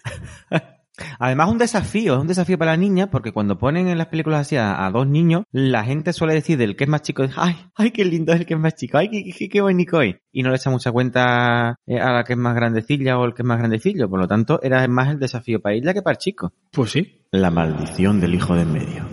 (laughs) Además, un desafío, es un desafío para la niña, porque cuando ponen en las películas así a, a, dos niños, la gente suele decir del que es más chico, ay, ay, qué lindo es el que es más chico, ay, qué, qué, qué bonito es. Y no le echa mucha cuenta eh, a la que es más grandecilla o el que es más grandecillo. Por lo tanto, era más el desafío para ella que para el chico. Pues sí. La maldición del hijo del medio.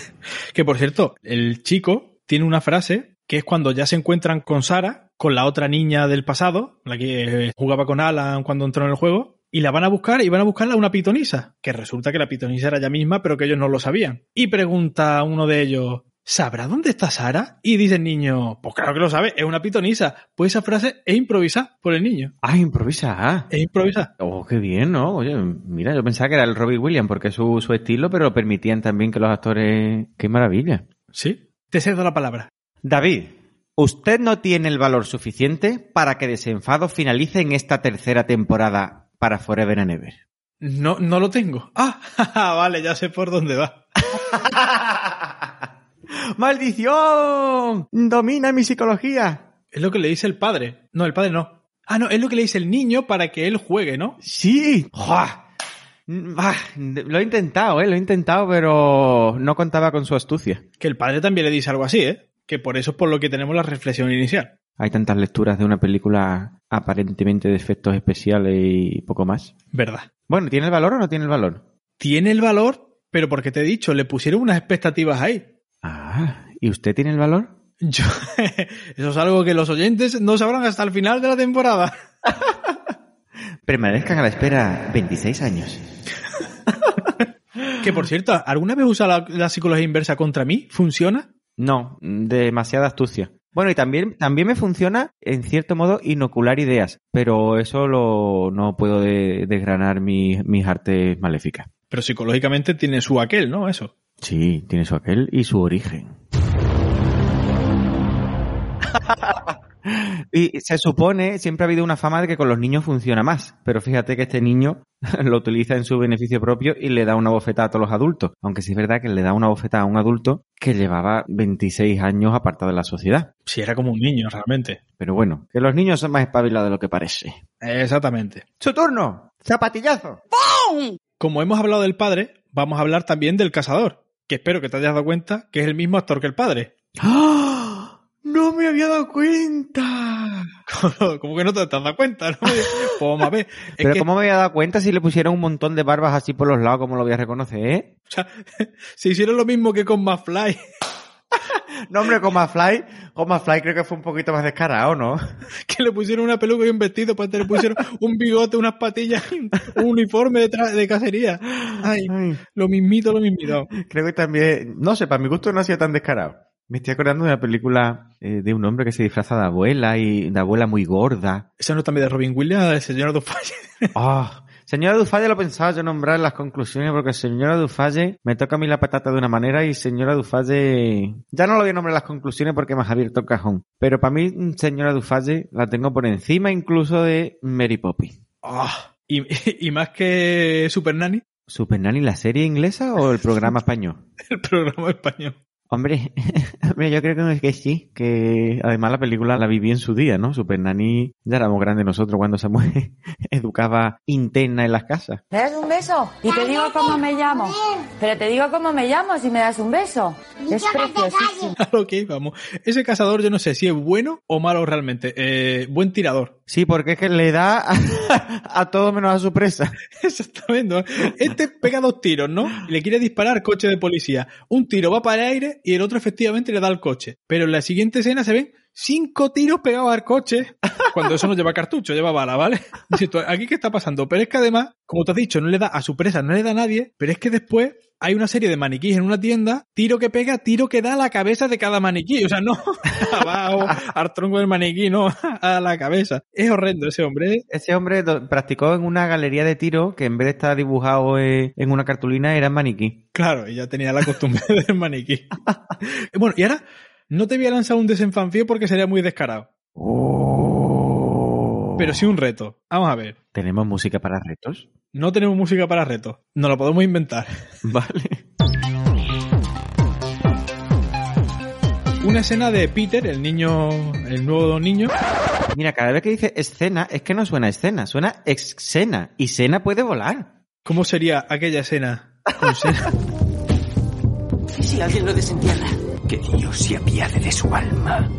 (laughs) que por cierto, el chico tiene una frase que es cuando ya se encuentran con Sara, con la otra niña del pasado, la que jugaba con Alan cuando entró en el juego, y la van a buscar y van a buscarla a una pitonisa, que resulta que la pitonisa era ella misma, pero que ellos no lo sabían. Y pregunta a uno de ellos, ¿sabrá dónde está Sara? Y dice el niño, pues claro que lo sabe, es una pitonisa. Pues esa frase es improvisada por el niño. Ah, improvisada. Es improvisada. Oh, qué bien, ¿no? Oye, mira, yo pensaba que era el Robbie Williams porque es su, su estilo, pero permitían también que los actores... ¡Qué maravilla! Sí, te cedo la palabra. David, Usted no tiene el valor suficiente para que Desenfado finalice en esta tercera temporada para Forever and Ever. No, no lo tengo. (laughs) Ah, vale, ya sé por dónde va. (laughs) ¡Maldición! Domina mi psicología. Es lo que le dice el padre. No, el padre no. Ah, no, es lo que le dice el niño para que él juegue, ¿no? Sí. ¡Jua! Ah, lo he intentado, ¿eh? Lo he intentado, pero no contaba con su astucia. Que el padre también le dice algo así, ¿eh? Que por eso es por lo que tenemos la reflexión inicial. Hay tantas lecturas de una película aparentemente de efectos especiales y poco más. Verdad. Bueno, ¿tiene el valor o no tiene el valor? Tiene el valor, pero porque te he dicho, le pusieron unas expectativas ahí. Ah, ¿y usted tiene el valor? Yo, (laughs) eso es algo que los oyentes no sabrán hasta el final de la temporada. (laughs) Permanezcan a la espera 26 años. (laughs) que por cierto, ¿alguna vez usa la, la, psicología inversa contra mí? ¿Funciona? No, demasiada astucia. Bueno, y también, también me funciona, en cierto modo, inocular ideas, pero eso lo, no puedo de, desgranar mis, mis artes maléficas. Pero psicológicamente tiene su aquel, ¿no? Eso. Sí, tiene su aquel y su origen. (laughs) (laughs) Y se supone, siempre ha habido una fama de que con los niños funciona más, pero fíjate que este niño (laughs) lo utiliza en su beneficio propio y le da una bofetada a todos los adultos, aunque sí es verdad que le da una bofetada a un adulto que llevaba 26 años apartado de la sociedad. Sí, era como un niño realmente. Pero bueno, que los niños son más espabilados de lo que parece. Exactamente. ¡Su turno! ¡Zapatillazo! ¡Pum! Como hemos hablado del padre, vamos a hablar también del cazador, que espero que te hayas dado cuenta que es el mismo actor que el padre. ¡Ah! ¡No me había dado cuenta! (laughs) ¿Cómo que no te has dado cuenta? ¿no? Pues vamos a ver. Es Pero que, ¿cómo me había dado cuenta si le pusieron un montón de barbas así por los lados? ¿Cómo lo voy a reconocer, eh? o sea, (laughs) se hicieron lo mismo que con McFly. (laughs) No, hombre, con McFly, con McFly creo que fue un poquito más descarado, ¿no? que le pusieron una peluca y un vestido, pues le pusieron un bigote, unas patillas, un uniforme de, de cacería. Ay, Ay, lo mismito, lo mismito. creo que también, no sé, para mi gusto no ha sido tan descarado. Me estoy acordando de una película eh, de un hombre que se disfraza de abuela y de abuela muy gorda. Esa no también de Robin Williams, el señor Dufalle. (laughs) Ah, señora Dufalle lo pensaba yo nombrar en las conclusiones porque señora Dufalle me toca a mí la patata de una manera y señora Dufalle ya no lo voy a nombrar en las conclusiones porque me has abierto el cajón. Pero para mí señora Dufalle la tengo por encima incluso de Mary Poppins. Ah, y, (laughs) y más que Super Nanny, ¿Super Nanny la serie inglesa o el programa (laughs) español? el programa español. Hombre, (laughs) hombre, yo creo que, que sí, que además la película la viví en su día, ¿no? Super Nanny ya éramos grandes nosotros cuando Samuel (laughs) educaba interna en las casas. ¿Me das un beso? Y te digo cómo me llamo. Pero te digo cómo me llamo si me das un beso. Es preciosísimo. A lo que íbamos. Ese cazador yo no sé si es bueno o malo realmente. Eh, buen tirador. Sí, porque es que le da a, (laughs) a todo menos a su presa. Exactamente. Este pega dos tiros, ¿no? Le quiere disparar coche de policía. Un tiro va para el aire y el otro efectivamente le da al coche. Pero en la siguiente escena se ven cinco tiros pegados al coche. (laughs) Cuando eso no lleva cartucho, lleva bala, ¿vale? (laughs) ¿aquí qué está pasando? Pero es que además, como te has dicho, no le da a su presa, no le da a nadie, pero es que después hay una serie de maniquíes en una tienda, tiro que pega, tiro que da a la cabeza de cada maniquí. O sea, no (laughs) abajo, al tronco del maniquí, no, a la cabeza. Es horrendo ese hombre. ¿eh? Ese hombre practicó en una galería de tiro que en vez de estar dibujado eh, en una cartulina era en maniquí. Claro, ella tenía la costumbre del maniquí. bueno, y ahora no te voy a lanzar un desenfanfío porque sería muy descarado. Pero sí un reto. Vamos a ver. ¿Tenemos música para retos? No tenemos música para retos. Nos lo podemos inventar. (laughs) Vale. Una escena de Peter, el niño, el nuevo niño. Mira, cada vez que dice escena, es que no suena escena, suena escena. Y Sena puede volar. ¿Cómo sería aquella escena? con (laughs) Sena? ¿Y si alguien lo desentierra? Que Dios se apiade de su alma. (laughs)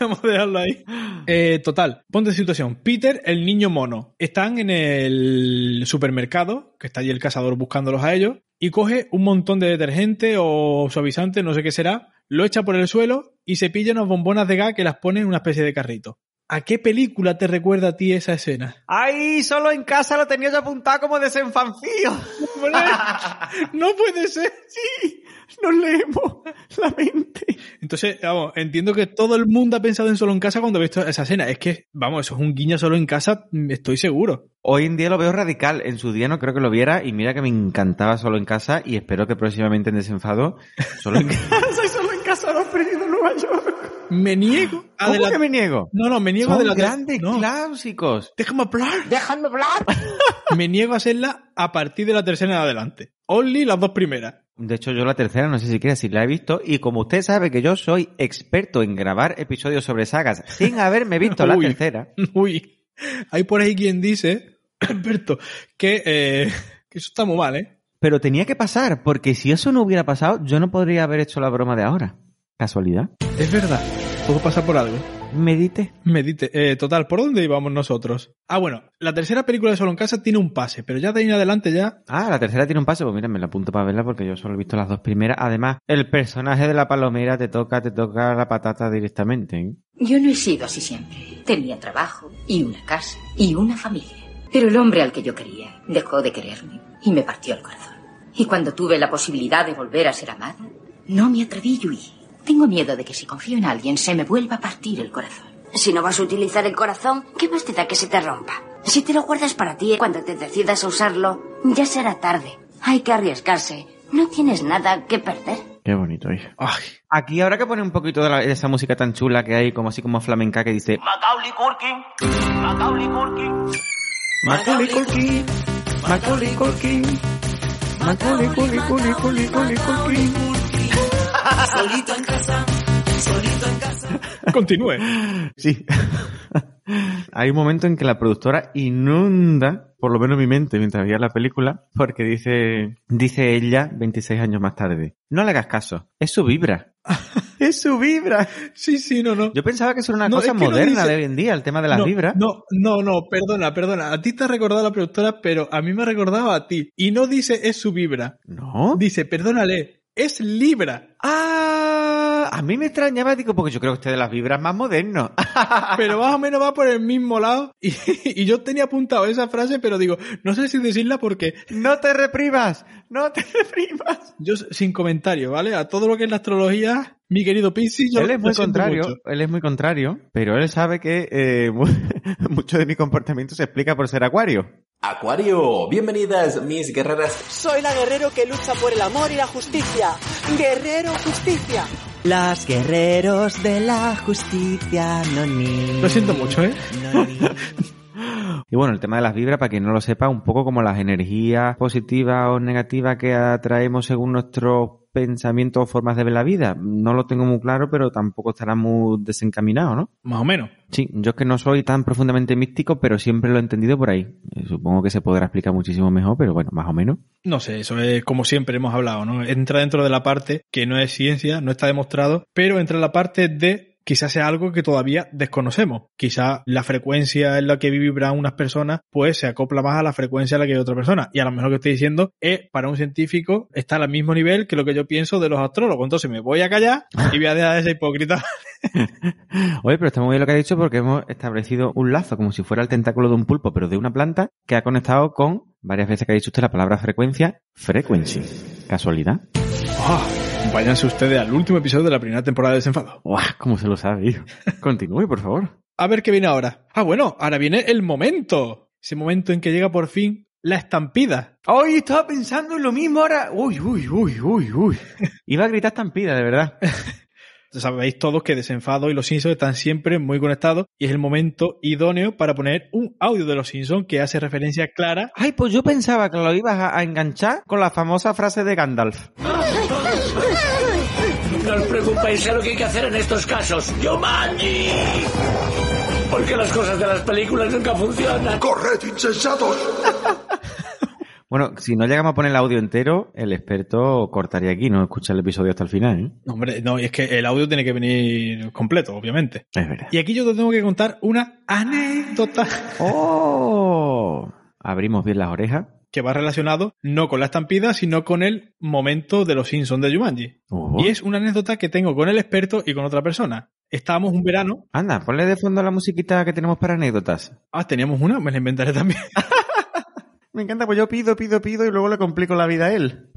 Vamos a dejarlo ahí. Eh, total, ponte situación. Peter, el niño mono, están en el supermercado, que está allí el cazador buscándolos a ellos, y coge un montón de detergente o suavizante, no sé qué será, lo echa por el suelo y se pilla unas bombonas de gas que las pone en una especie de carrito. ¿A qué película te recuerda a ti esa escena? ¡Ay! Solo en casa lo tenía yo apuntado como desenfanfío. (laughs) no puede ser. Sí, nos leemos la mente. Entonces, vamos, entiendo que todo el mundo ha pensado en solo en casa cuando ha visto esa escena. Es que, vamos, eso es un guiño solo en casa, mm, estoy seguro. Hoy en día lo veo radical. En su día no creo que lo viera y mira que me encantaba solo en casa y espero que próximamente en desenfado solo en (laughs) casa y solo en casa. los perdidos en Nueva York. Me niego a ¿Cómo que me niego? No, no, me niego a Son adelantar. grandes No, clásicos. déjame hablar. Déjame hablar. (laughs) Me niego a hacerla a partir de la tercera en adelante. Only las dos primeras. De hecho, yo la tercera no sé siquiera si la he visto. Y como usted sabe que yo soy experto en grabar episodios sobre sagas sin (laughs) haberme visto la Uy. tercera. Uy, hay por ahí quien dice, (coughs) Alberto, que, eh, que eso está muy mal, ¿eh? Pero tenía que pasar, porque si eso no hubiera pasado, yo no podría haber hecho la broma de ahora. ¿Casualidad? Es verdad, todo pasa por algo. Medite. Medite. Eh, total, ¿por dónde íbamos nosotros? Ah, bueno, la tercera película de Solo en Casa tiene un pase, pero ya de ahí en adelante ya... Ah, la tercera tiene un pase, pues mira, me la apunto para verla porque yo solo he visto las dos primeras. Además, el personaje de la palomera te toca, te toca la patata directamente. ¿eh? Yo no he sido así siempre. Tenía trabajo y una casa y una familia. Pero el hombre al que yo quería dejó de quererme y me partió el corazón. Y cuando tuve la posibilidad de volver a ser amada, no me atreví y huí. Tengo miedo de que si confío en alguien se me vuelva a partir el corazón. Si no vas a utilizar el corazón, ¿qué más te da que se te rompa? Si te lo guardas para ti, cuando te decidas a usarlo, ya será tarde. Hay que arriesgarse. No tienes nada que perder. Qué bonito, hija. Ay, Aquí habrá que poner un poquito de, la- de esa música tan chula que hay, como así como flamenca, que dice... Macaulay Culkin. Macaulay Culkin. Macaulay Culkin, Macaulay Culkin, Macaulay Culkin, Culkin, Culkin, Culkin, Culkin. Solito en casa. Solito en casa. continúe. Sí. Hay un momento en que la productora inunda, por lo menos mi mente, mientras veía la película, porque dice, dice ella 26 años más tarde, no le hagas caso, es su vibra. (laughs) es su vibra. Sí, sí, no, no. Yo pensaba que eso era una No, cosa es que no moderna dice- de hoy en día, el tema de las no, vibras. No, no, no, perdona, perdona. A ti te ha recordado la productora, pero a mí me ha recordado a ti. Y no dice es su vibra. ¿No? Dice, perdónale, es libra. Ah, a mí me extrañaba, digo, porque yo creo que usted de las vibras más moderno. (laughs) Pero más o menos va por el mismo lado. (laughs) Y, y yo tenía apuntado esa frase, pero digo, no sé si decirla porque no te reprimas, no te reprimas. yo sin comentario, ¿vale? A todo lo que es la astrología, mi querido Piscis, yo él es muy contrario, mucho. él es muy contrario, pero él sabe que eh, (laughs) mu- mucho de mi comportamiento se explica por ser acuario. Acuario, bienvenidas mis guerreras. Soy la guerrero que lucha por el amor y la justicia. Guerrero justicia. Las guerreros de la justicia, no ni. Lo siento mucho, ¿eh? No, ni. (laughs) Y bueno, el tema de las vibras, para quien no lo sepa, un poco como las energías positivas o negativas que atraemos según nuestros pensamientos o formas de ver la vida. No lo tengo muy claro, pero tampoco estará muy desencaminado, ¿no? Más o menos. Sí, yo es que no soy tan profundamente místico, pero siempre lo he entendido por ahí. Eh, Supongo que se podrá explicar muchísimo mejor, pero bueno, más o menos. No sé, eso es como siempre hemos hablado, ¿no? Entra dentro de la parte que no es ciencia, no está demostrado, pero entra en la parte de quizás sea algo que todavía desconocemos. Quizá la frecuencia en la que vibran unas personas, pues se acopla más a la frecuencia en la que hay otra persona. Y a lo mejor lo que estoy diciendo es, para un científico, está al mismo nivel que lo que yo pienso de los astrólogos. Entonces me voy a callar y voy a dejar de ser hipócrita. (laughs) (laughs) Oye, pero está muy bien lo que ha dicho porque hemos establecido un lazo como si fuera el tentáculo de un pulpo, pero de una planta que ha conectado con varias veces que ha dicho usted la palabra frecuencia, frequency. ¿Casualidad? Ah, váyanse ustedes al último episodio de la primera temporada de Desenfado. ¡Guau! ¿Cómo se lo sabe, hijo? Continúe, por favor. A ver qué viene ahora. Ah, bueno, ahora viene el momento. Ese momento en que llega por fin la estampida. Hoy estaba pensando en lo mismo ahora. Uy, uy, uy, uy, uy. (laughs) Iba a gritar estampida, de verdad. (laughs) Sabéis todos que Desenfado y Los Simpsons están siempre muy conectados y es el momento idóneo para poner un audio de Los Simpsons que hace referencia clara. Ay, pues yo pensaba que lo ibas a, a enganchar con la famosa frase de Gandalf. No os preocupéis, sé lo que hay que hacer en estos casos. ¡Yumanji! Porque las cosas de las películas nunca funcionan. ¡Corred, insensatos! (laughs) Bueno, si no llegamos a poner el audio entero, el experto cortaría aquí, no escucha el episodio hasta el final, ¿eh? No, hombre, no, y es que el audio tiene que venir completo, obviamente. Es verdad. Y aquí yo te tengo que contar una anécdota (laughs) ¡Oh! Abrimos bien las orejas. que va relacionado no con la estampida, sino con el momento de Los Simpsons de Jumanji. Oh. Y es una anécdota que tengo con el experto y con otra persona. Estábamos un verano. Anda, ponle de fondo la musiquita que tenemos para anécdotas. Ah, teníamos una, me la inventaré también. (laughs) Me encanta, pues yo pido, pido, pido y luego le complico la vida a él.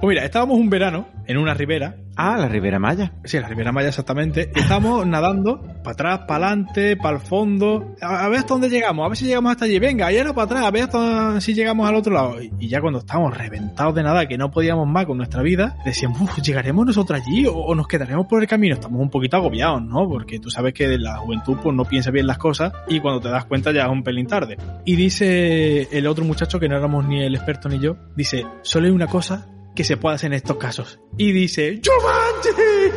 Pues mira, estábamos un verano en una ribera Ah, la Ribera Maya. Sí, la Ribera Maya exactamente. Estamos (laughs) nadando para atrás, para adelante, para el fondo. A, ver hasta dónde llegamos, a ver si llegamos hasta allí. Venga, y ahora para atrás, a ver hasta si llegamos al otro lado. Y, ya cuando estábamos reventados de nada, que no podíamos más con nuestra vida, decíamos, "Uf, ¿llegaremos nosotros allí o, o nos quedaremos por el camino? Estamos un poquito agobiados, ¿no? Porque tú sabes que la juventud pues no piensa bien las cosas y cuando te das cuenta ya es un pelín tarde. Y dice el otro muchacho, que no éramos ni el experto ni yo, dice, solo hay una cosa que se puede hacer en estos casos. Y dice, ¡Jumanji!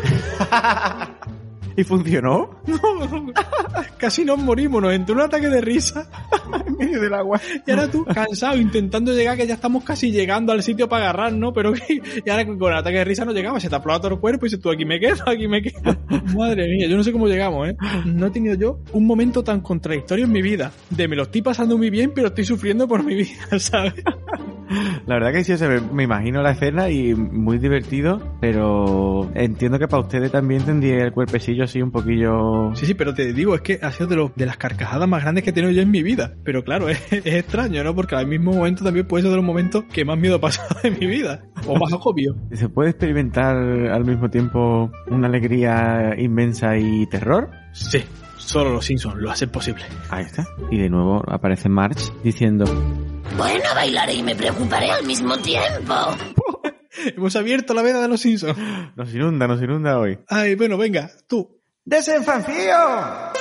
(laughs) ¿Y funcionó? No, casi nos morimos, nos entró un ataque de risa (laughs) en medio del agua. Y ahora tú, cansado, intentando llegar, que ya estamos casi llegando al sitio para agarrarnos, pero que, y ahora con el ataque de risa no llegaba, se te aplauda todo el cuerpo y dices tú, aquí me quedo, aquí me quedo. (laughs) Madre mía, yo no sé cómo llegamos, ¿eh? No he tenido yo un momento tan contradictorio en mi vida, de me lo estoy pasando muy bien, pero estoy sufriendo por mi vida, ¿sabes? La verdad que sí, se me, me imagino la escena y muy divertido, pero entiendo que para ustedes también tendría el cuerpecillo así un poquillo... Sí, sí, pero te digo, es que ha sido de, los, de las carcajadas más grandes que he tenido yo en mi vida. Pero claro, (laughs) es, es extraño, ¿no? Porque al mismo momento también puede ser de los momentos que más miedo he pasado en mi vida. O más agobio. ¿Se puede experimentar al mismo tiempo una alegría inmensa y terror? Sí, solo los Simpsons lo hacen posible. Ahí está. Y de nuevo aparece March diciendo... Bueno, bailaré y me preocuparé al mismo tiempo. (laughs) Hemos abierto la veda de los Simpsons. Nos inunda, nos inunda hoy. Ay, bueno, venga, tú. ¡Desenfanfío!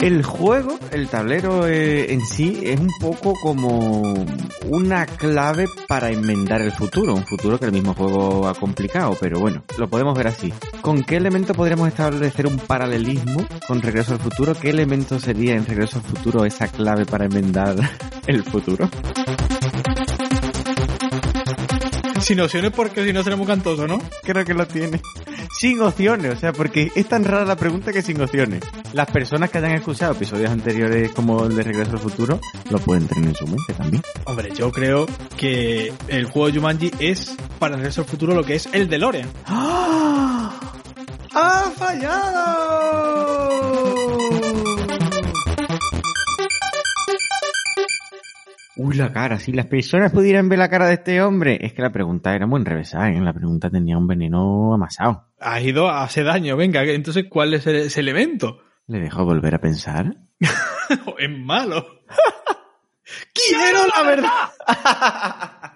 El juego, el tablero eh, en sí, es un poco como una clave para enmendar el futuro. Un futuro que el mismo juego ha complicado, pero bueno, lo podemos ver así. ¿Con qué elemento podríamos establecer un paralelismo con Regreso al Futuro? ¿Qué elemento sería en Regreso al Futuro esa clave para enmendar (laughs) el futuro? Sin opciones porque si no seremos cantosos, ¿no? Creo que lo tiene. Sin opciones, o sea, porque es tan rara la pregunta que sin opciones. Las personas que hayan escuchado episodios anteriores como el de Regreso al Futuro lo pueden tener en su mente también. Hombre, yo creo que el juego de Jumanji es para Regreso al Futuro lo que es el DeLorean. ¡Ah! ¡Ha fallado! Uy, la cara, si las personas pudieran ver la cara de este hombre. Es que la pregunta era muy enrevesada, ¿eh? La pregunta tenía un veneno amasado. Ha ido a hacer daño, venga, entonces ¿cuál es ese elemento? ¿Le dejo volver a pensar? (laughs) es malo. (laughs) ¡Quiero la verdad!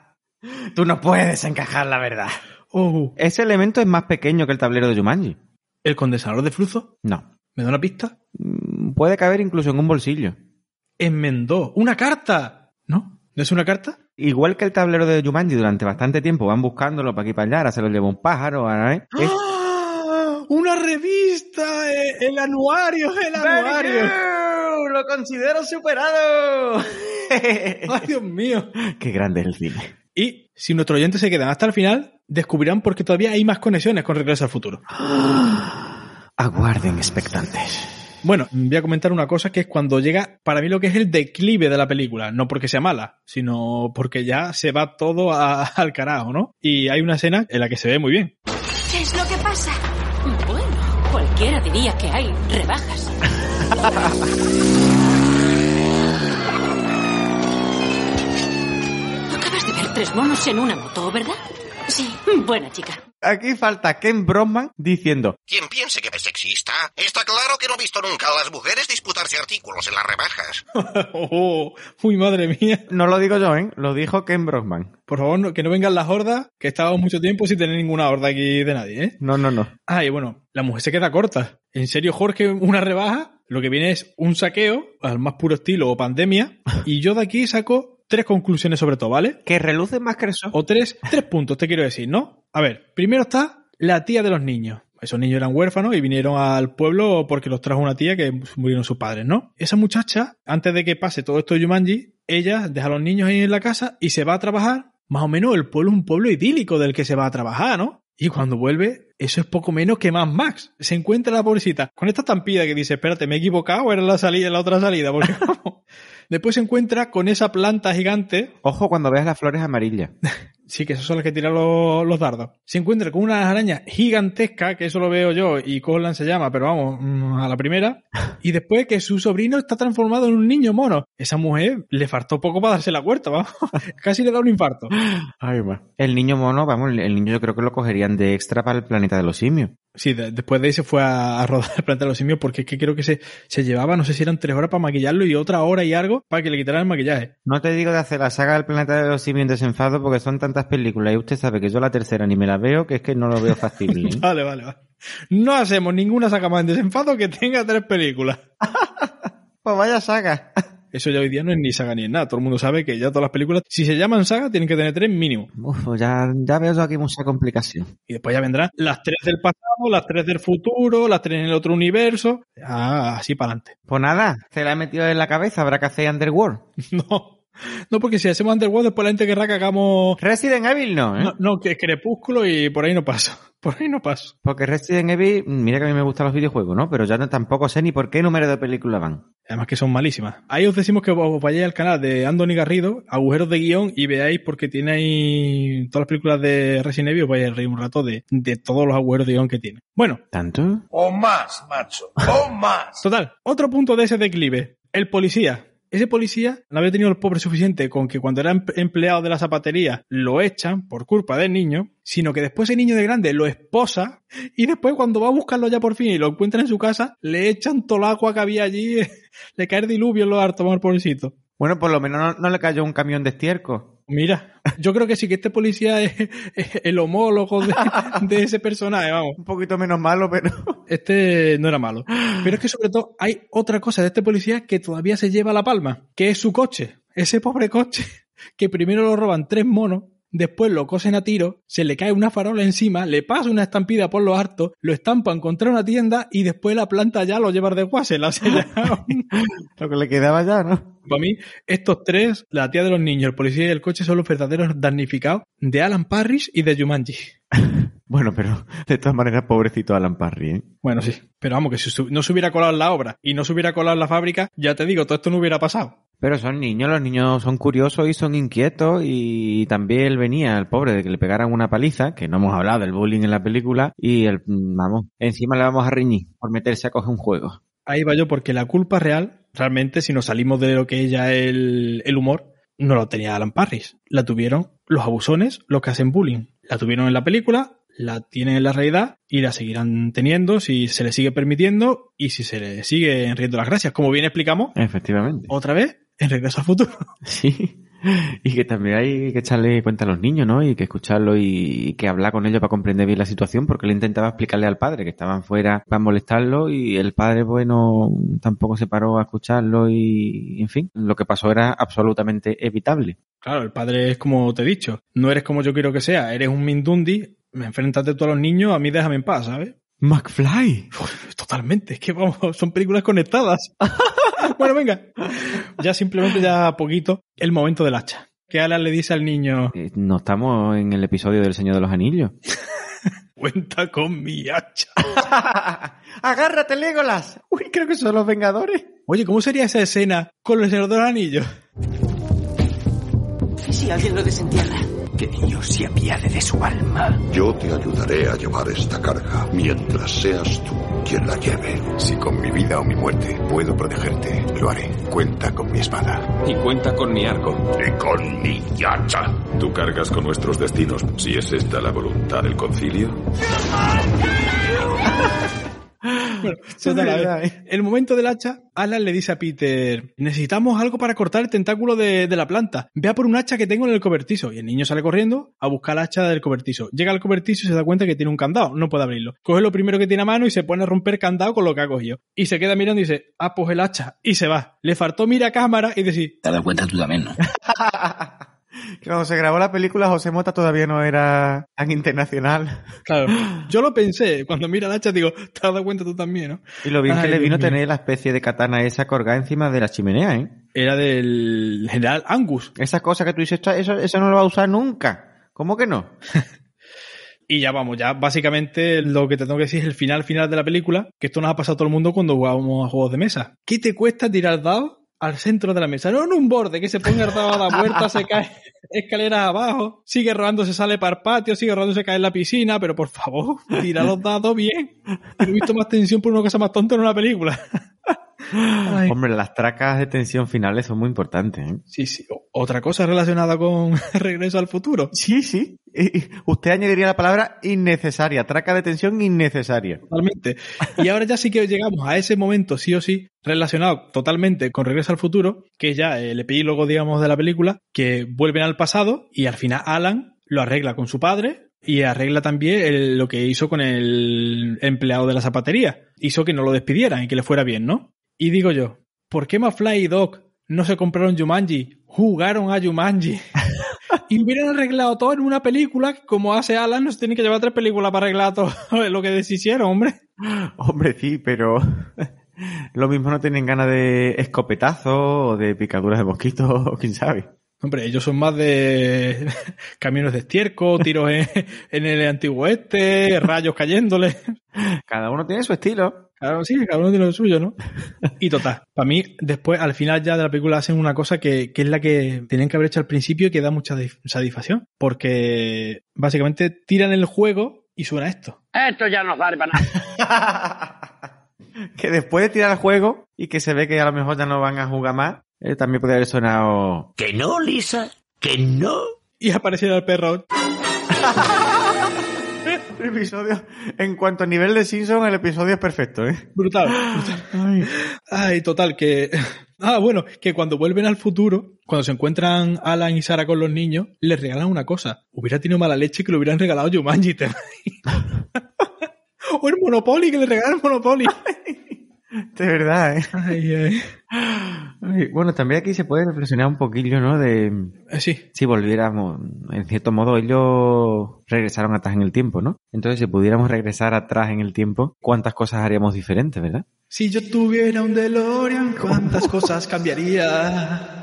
(laughs) Tú no puedes encajar la verdad. Oh, Ese elemento es más pequeño que el tablero de Jumanji. ¿El condensador de flujo? No. ¿Me da una pista? Mm, Puede caber incluso en un bolsillo. Enmendó. ¡Una carta! ¿No? ¿No es una carta? Igual que el tablero de Jumanji durante bastante tiempo van buscándolo para aquí para allá, ahora se lo lleva un pájaro, ahora, ¿eh? Es- ¡Ah! ¡Una revista! eh, ¡El anuario! ¡El anuario! ¡Lo considero superado! (laughs) ¡Ay, Dios mío! Qué grande es el cine. Y si nuestros oyentes se quedan hasta el final, descubrirán por qué todavía hay más conexiones con Regreso al Futuro. (gasps) Aguarden expectantes. Bueno, voy a comentar una cosa que es cuando llega, para mí lo que es el declive de la película, no porque sea mala, sino porque ya se va todo a- (laughs) al carajo, ¿no? Y hay una escena en la que se ve muy bien. ¿Qué es lo que pasa? Bueno, cualquiera diría que hay rebajas. (laughs) Acabas de ver tres monos en una moto, ¿verdad? Sí. Buena chica. Aquí falta Ken Brosman diciendo, Quien piense que es sexista, está claro que no ha visto nunca a las mujeres disputarse artículos en las rebajas. (laughs) oh, uy, madre mía. no lo digo yo, ¿eh? Lo dijo Ken Brosman. Por favor, no- que no vengan las hordas, que estábamos mucho tiempo sin tener ninguna horda aquí de nadie, ¿eh? No, no, no. Ah, y bueno, la mujer se queda corta. En serio, Jorge, una rebaja, lo que viene es un saqueo, al más puro estilo o pandemia, y yo de aquí saco tres conclusiones sobre todo, ¿vale? Que reluce más que eso. O tres, tres puntos, te quiero decir, ¿no? A ver, primero está la tía de los niños. Esos niños eran huérfanos y vinieron al pueblo porque los trajo una tía que murieron sus padres, ¿no? Esa muchacha, antes de que pase todo esto de Yumanji, ella deja a los niños ahí en la casa y se va a trabajar. Más o menos el pueblo es un pueblo idílico del que se va a trabajar, ¿no? Y cuando vuelve, eso es poco menos que más Max. Se encuentra la pobrecita con esta estampida que dice, espérate, me he equivocado, era la salida, la otra salida, porque (laughs) vamos, Después se encuentra con esa planta gigante. Ojo cuando veas las flores amarillas. (laughs) Sí, que esas son las que tiran los, los dardos. Se encuentra con una araña gigantesca, que eso lo veo yo, y Colan se llama, pero vamos, mm, a la primera. Y después que su sobrino está transformado en un niño mono. Esa mujer le faltó poco para darse la vuelta, vamos. (laughs) Casi le da un infarto. Ay. El niño mono, vamos, el niño yo creo que lo cogerían de extra para el planeta de los simios. Sí, de- después de ahí se fue a, a rodar el planeta de los simios porque es que creo que se, se llevaba, no sé si eran tres horas para maquillarlo y otra hora y algo para que le quitaran el maquillaje. No te digo de hacer la saga del planeta de los simios en desenfado porque son tantas películas y usted sabe que yo la tercera ni me la veo que es que no lo veo factible. ¿eh? (laughs) Vale, vale, vale. No hacemos ninguna saga más en desenfado que tenga tres películas. (laughs) pues vaya saga. Eso ya hoy día no es ni saga ni es nada. Todo el mundo sabe que ya todas las películas, si se llaman saga, tienen que tener tres mínimo. Uf, ya, ya veo yo aquí mucha complicación. Y después ya vendrán las tres del pasado, las tres del futuro, las tres en el otro universo. Ah, así para adelante. Pues nada, se la he metido en la cabeza, habrá que hacer Underworld. (laughs) No. No, porque si hacemos Underworld, después la gente querrá que hagamos. Resident Evil no, ¿eh? No, no, que es Crepúsculo y por ahí no paso. (laughs) Por ahí no paso. Porque Resident Evil, mira que a mí me gustan los videojuegos, ¿no? Pero ya no, tampoco sé ni por qué número de películas van. Además que son malísimas. Ahí os decimos que os vayáis al canal de Andoni Garrido, agujeros de guion, y veáis porque tiene ahí todas las películas de Resident Evil, os vais a reír un rato de, de todos los agujeros de guion que tiene. Bueno, ¿Tanto? O más, macho. O más. total, otro punto de ese declive. El policía. Ese policía no había tenido el pobre suficiente con que cuando era em- empleado de la zapatería lo echan por culpa del niño, sino que después el niño de grande lo esposa (laughs) y después cuando va a buscarlo ya por fin y lo encuentra en su casa, le echan todo el agua que había allí, (laughs) le cae el diluvio en los hartos, pobrecito. Bueno, por lo menos no, no le cayó un camión de estiércol. Mira, yo creo que sí que este policía es, es el homólogo de, de ese personaje, vamos. Un poquito menos malo, pero... Este no era malo. Pero es que sobre todo hay otra cosa de este policía que todavía se lleva la palma, que es su coche. Ese pobre coche, que primero lo roban tres monos, después lo cosen a tiro, se le cae una farola encima, le pasa una estampida por los hartos, lo estampan contra una tienda y después la planta ya lo lleva de guase, la. (laughs) Lo que le quedaba ya, ¿no? Para mí, estos tres, la tía de los niños, el policía y el coche, son los verdaderos damnificados de Alan Parrish y de Jumanji. (laughs) Bueno, pero de todas maneras, pobrecito Alan Parry, ¿eh? Bueno, sí. Pero vamos, que si no se hubiera colado en la obra y no se hubiera colado en la fábrica, ya te digo, todo esto no hubiera pasado. Pero son niños, los niños son curiosos y son inquietos y también él venía, el pobre, de que le pegaran una paliza, que no hemos hablado del bullying en la película, y el, vamos, encima le vamos a reñir por meterse a coger un juego. Ahí va yo, porque la culpa real, realmente, si nos salimos de lo que es ya el, el humor, no lo tenía Alan Parrish. La tuvieron los abusones, los que hacen bullying. La tuvieron en la película, la tienen en la realidad y la seguirán teniendo si se le sigue permitiendo y si se le sigue riendo las gracias. Como bien explicamos, Efectivamente. otra vez, en Regreso al Futuro. (laughs) Sí. Y que también hay que echarle cuenta a los niños, ¿no? Y que escucharlo y, y que hablar con ellos para comprender bien la situación, porque él intentaba explicarle al padre que estaban fuera para molestarlo y el padre, bueno, tampoco se paró a escucharlo y, en fin, lo que pasó era absolutamente evitable. Claro, el padre es como te he dicho, no eres como yo quiero que sea, eres un Mindundi, enfréntate tú a los niños, a mí déjame en paz, ¿sabes? McFly. Uf, totalmente, es que vamos, (laughs) son películas conectadas. (laughs) bueno, venga. Ya simplemente ya poquito, el momento del hacha. Que Alan le dice al niño, Eh, No estamos en el episodio del Señor de los Anillos. (laughs) cuenta con mi hacha. ¡Agárrate, Legolas! Uy, creo que son los Vengadores. Oye, ¿cómo sería esa escena con el Señor de los Anillos? ¿Y si alguien lo desentierra? Que Dios se apiade de su alma. Yo te ayudaré a llevar esta carga mientras seas tú quien la lleve. Si con mi vida o mi muerte puedo protegerte, lo haré. Cuenta con mi espada. Y cuenta con mi arco. Y con mi hacha. Tú cargas con nuestros destinos, si es esta la voluntad del concilio. Bueno, (laughs) ver, el momento del hacha, Alan le dice a Peter, necesitamos algo para cortar el tentáculo de, de la planta. Ve a por un hacha que tengo en el cobertizo. Y el niño sale corriendo a buscar el hacha del cobertizo. Llega al cobertizo y se da cuenta que tiene un candado. No puede abrirlo. Coge lo primero que tiene a mano y se pone a romper candado con lo que ha cogido. Y se queda mirando y dice, ah, pues el hacha. Y se va. Le faltó mira a cámara y decir, Te has dado cuenta tú también, ¿no? (laughs) Cuando se grabó la película, José Mota todavía no era tan internacional. claro, (laughs) yo lo pensé. Cuando mira el hacha digo, te has dado cuenta tú también, ¿no? Y lo bien Ay, que le vino tener la especie de katana esa colgada encima de la chimenea, ¿eh? Era del general Angus. Esa cosa que tú dices, "Esto- eso, eso no lo va a usar nunca. ¿Cómo que no? (laughs) Y ya vamos, ya básicamente lo que te tengo que decir es el final final de la película, que esto nos ha pasado a todo el mundo cuando jugábamos a juegos de mesa. ¿Qué te cuesta tirar dados al centro de la mesa, no en un borde, que se ponga a dar vuelta, se cae (laughs) escaleras abajo, sigue rodando, se sale para el patio, sigue rodando, se cae en la piscina, pero por favor, tira los dados bien. He visto más tensión por una cosa más tonta en una película. (laughs) Ay. Hombre, las tracas de tensión finales son muy importantes. ¿eh? Sí, sí. Otra cosa relacionada con (laughs) Regreso al Futuro. Sí, sí. Usted añadiría la palabra innecesaria, traca de tensión innecesaria. Totalmente. Y ahora ya sí que llegamos a ese momento, sí o sí, relacionado totalmente con Regreso al Futuro, que es ya el epílogo, digamos, de la película, que vuelven al pasado y al final Alan lo arregla con su padre, y arregla también el, lo que hizo con el empleado de la zapatería. Hizo que no lo despidieran y que le fuera bien, ¿no? Y digo yo, ¿por qué Mafly y Doc no se compraron Jumanji? Jugaron a Jumanji. (laughs) y hubieran arreglado todo en una película, como hace Alan, no se tiene que llevar tres películas para arreglar todo (laughs) lo que deshicieron, hombre. Hombre, sí, pero (laughs) lo mismo no tienen ganas de escopetazo o de picaduras de mosquitos, quién sabe. Hombre, ellos son más de camiones de estiércol, tiros en, en, el antiguo este, rayos cayéndole. Cada uno tiene su estilo. Claro, sí, cada uno tiene lo suyo, ¿no? (laughs) Y total, para mí, después, al final ya de la película hacen una cosa que, que es la que tenían que haber hecho al principio y que da mucha satisfacción. Porque básicamente tiran el juego y suena esto. Esto ya no vale para nada. (laughs) que después de tirar el juego y que se ve que a lo mejor ya no van a jugar más, eh, también podría haber sonado... Que no, Lisa, que no. Y apareciera el perro. (laughs) el episodio, en cuanto a nivel de Simpson, el episodio es perfecto, ¿eh? Brutal. brutal. Ay. Ay, total, que... (laughs) Ah, bueno, que cuando vuelven al futuro, cuando se encuentran Alan y Sara con los niños, les regalan una cosa. Hubiera tenido mala leche que le hubieran regalado Jumanji. (laughs) o el Monopoly, que le regalan Monopoly. De verdad, ¿eh? Ay, ay. Ay, Bueno, también aquí se puede reflexionar un poquillo, ¿no? De Eh, sí. si volviéramos, en cierto modo, ellos regresaron atrás en el tiempo, ¿no? Entonces, si pudiéramos regresar atrás en el tiempo, ¿cuántas cosas haríamos diferentes, verdad? Si yo tuviera un DeLorean, ¿cuántas cosas cambiaría?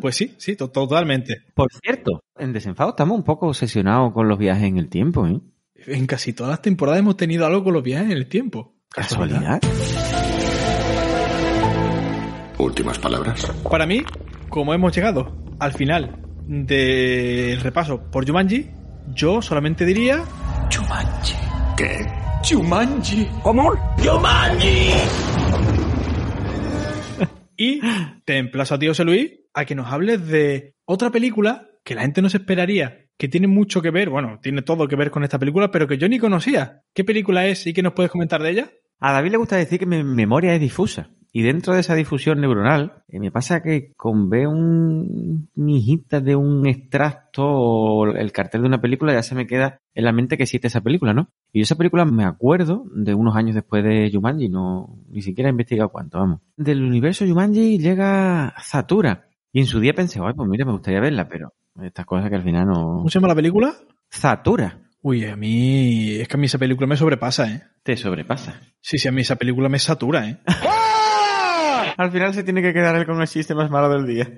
Pues sí, sí, to- totalmente. Por cierto, en Desenfado estamos un poco obsesionados con los viajes en el tiempo, ¿eh? En casi todas las temporadas hemos tenido algo con los viajes en el tiempo. ¿Casualidad? Últimas palabras. Para mí, como hemos llegado al final del repaso por Jumanji, yo solamente diría Jumanji. ¿Qué? Jumanji. ¿Cómo? Jumanji. y te emplazo a ti, José Luis, a que nos hables de otra película que la gente no se esperaría, que tiene mucho que ver, bueno, tiene todo que ver con esta película, pero que yo ni conocía. ¿Qué película es y qué nos puedes comentar de ella? A David le gusta decir que mi memoria es difusa. Y dentro de esa difusión neuronal, eh, me pasa que con ver un mijita de un extracto o el cartel de una película ya se me queda en la mente que existe esa película, ¿no? Y yo esa película me acuerdo de unos años después de Jumanji, no, ni siquiera he investigado cuánto, vamos. Del universo Jumanji llega Zatura. Y en su día pensé, ay, pues mira, me gustaría verla, pero estas cosas que al final no... ¿Cómo se llama la película? Zatura. Uy, a mí. Es que a mí esa película me sobrepasa, ¿eh? Te sobrepasa. Sí, sí, a mí esa película me satura, ¿eh? (laughs) Al final se tiene que quedar él con el chiste más malo del día.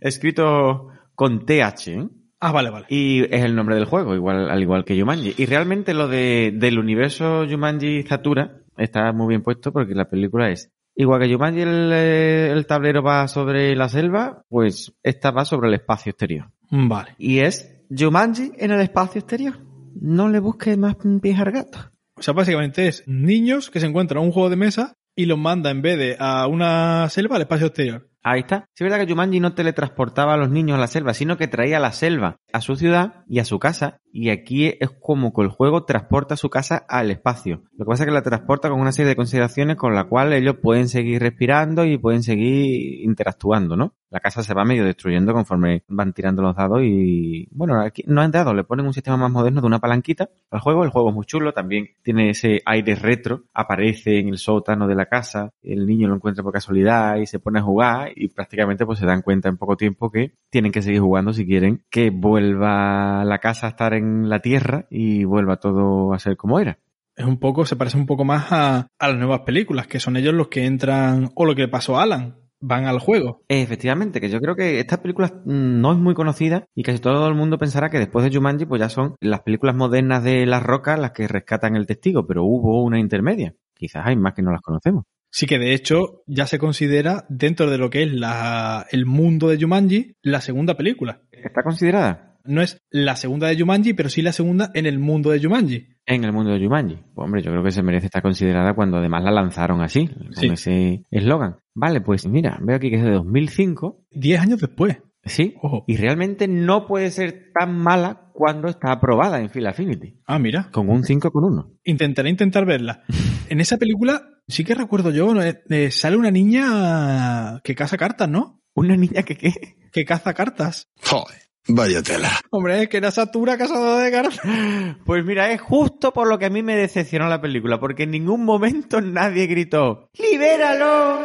Escrito con TH, ¿eh? Ah, vale, vale. Y es el nombre del juego, igual, al igual que Jumanji. Y realmente lo de, del universo Jumanji Zatura está muy bien puesto porque la película es igual que Jumanji el, eh, el tablero va sobre la selva, pues esta va sobre el espacio exterior. Vale. Y es Jumanji en el espacio exterior. No le busques más pies al gato. O sea, básicamente es niños que se encuentran un juego de mesa y los manda en vez de a una selva al espacio exterior. Ahí está. Sí, es verdad que Jumanji no teletransportaba a los niños a la selva, sino que traía la selva a su ciudad y a su casa. Y aquí es como que el juego transporta su casa al espacio. Lo que pasa es que la transporta con una serie de consideraciones con la cual ellos pueden seguir respirando y pueden seguir interactuando, ¿no? La casa se va medio destruyendo conforme van tirando los dados y, bueno, aquí no han dados, le ponen un sistema más moderno de una palanquita al juego. El juego es muy chulo, también tiene ese aire retro, aparece en el sótano de la casa, el niño lo encuentra por casualidad y se pone a jugar y prácticamente pues se dan cuenta en poco tiempo que tienen que seguir jugando si quieren que vuelva la casa a estar en la tierra y vuelva todo a ser como era. Es un poco, se parece un poco más a, las nuevas películas, que son ellos los que entran, o lo que pasó a Alan, van al juego. Efectivamente, que yo creo que esta película mm, no es muy conocida y casi todo el mundo pensará que después de Jumanji pues ya son las películas modernas de las rocas las que rescatan el testigo, pero hubo una intermedia. Quizás hay más que no las conocemos. Sí que de hecho ya se considera dentro de lo que es la, el mundo de Jumanji la segunda película. ¿Está considerada? No es la segunda de Jumanji, pero sí la segunda en el mundo de Jumanji. En el mundo de Jumanji. Pues, hombre, yo creo que se merece estar considerada cuando además la lanzaron así, con Sí. ese eslogan. Vale, pues mira, veo aquí que es de 2005. Diez años después. Sí. Ojo. Y realmente no puede ser tan mala cuando está aprobada en Phil Affinity. Ah, mira. Con un 5 con 1. Intentaré intentar verla. (laughs) En esa película sí que recuerdo yo, ¿no? Eh, eh, sale una niña que caza cartas, ¿no? ¿Una niña que qué? Que caza cartas. Joder, vaya tela. Hombre, es que era Satura cazadora de cartas. (laughs) Pues mira, es justo por lo que a mí me decepcionó la película, porque en ningún momento nadie gritó ¡Libéralo!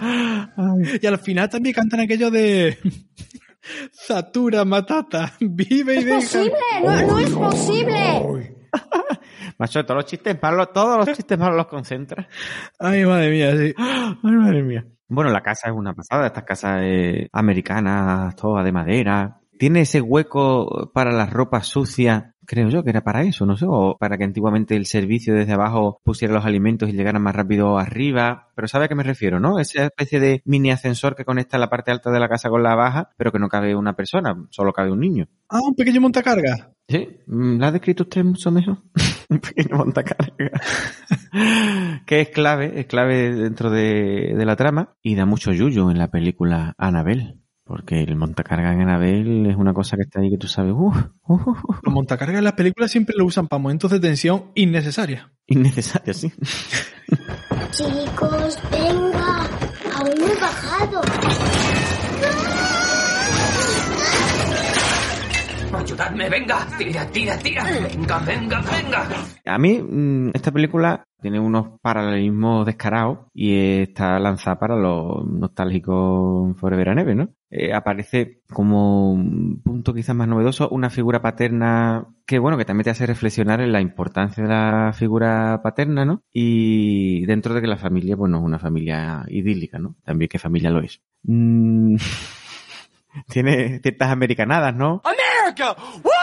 (laughs) Y al final también cantan aquello de (laughs) Satura Matata, vive y ¡Es posible! ¡No, no es posible! Macho, todos los chistes malos, todos los chistes malos los concentra. Ay, madre mía, sí. (gasps) Ay, madre mía. Bueno, la casa es una pasada, estas casas eh, americanas, todas de madera. Tiene ese hueco para las ropas sucias, creo yo que era para eso, no sé, o para que antiguamente el servicio desde abajo pusiera los alimentos y llegara más rápido arriba. Pero ¿sabe a qué me refiero, no? Esa especie de mini ascensor que conecta la parte alta de la casa con la baja, pero que no cabe una persona, solo cabe un niño. Ah, un pequeño montacarga. Sí, mm, ¿la ha descrito usted mucho mejor? (laughs) un pequeño montacarga. (laughs) que es clave, es clave dentro de, de la trama y da mucho yuyo en la película Annabelle. Porque el montacarga en Annabelle es una cosa que está ahí que tú sabes, uh, uh, uh, Los montacargas en las películas siempre lo usan para momentos de tensión innecesaria. innecesario, sí. Chicos, venga. Aún no he bajado. Ayudadme, venga. Tira, tira, tira. Venga, venga, venga. A mí, mm, esta película tiene unos paralelismos descarados y está lanzada para los nostálgicos Forever and Ever, ¿no? Eh, aparece como un punto quizás más novedoso una figura paterna que, bueno, que también te hace reflexionar en la importancia de la figura paterna, ¿no? Y dentro de que la familia, bueno, es una familia idílica, ¿no? También que familia lo es. Mm, (laughs) tiene ciertas americanadas, ¿no? America! ¡Woo!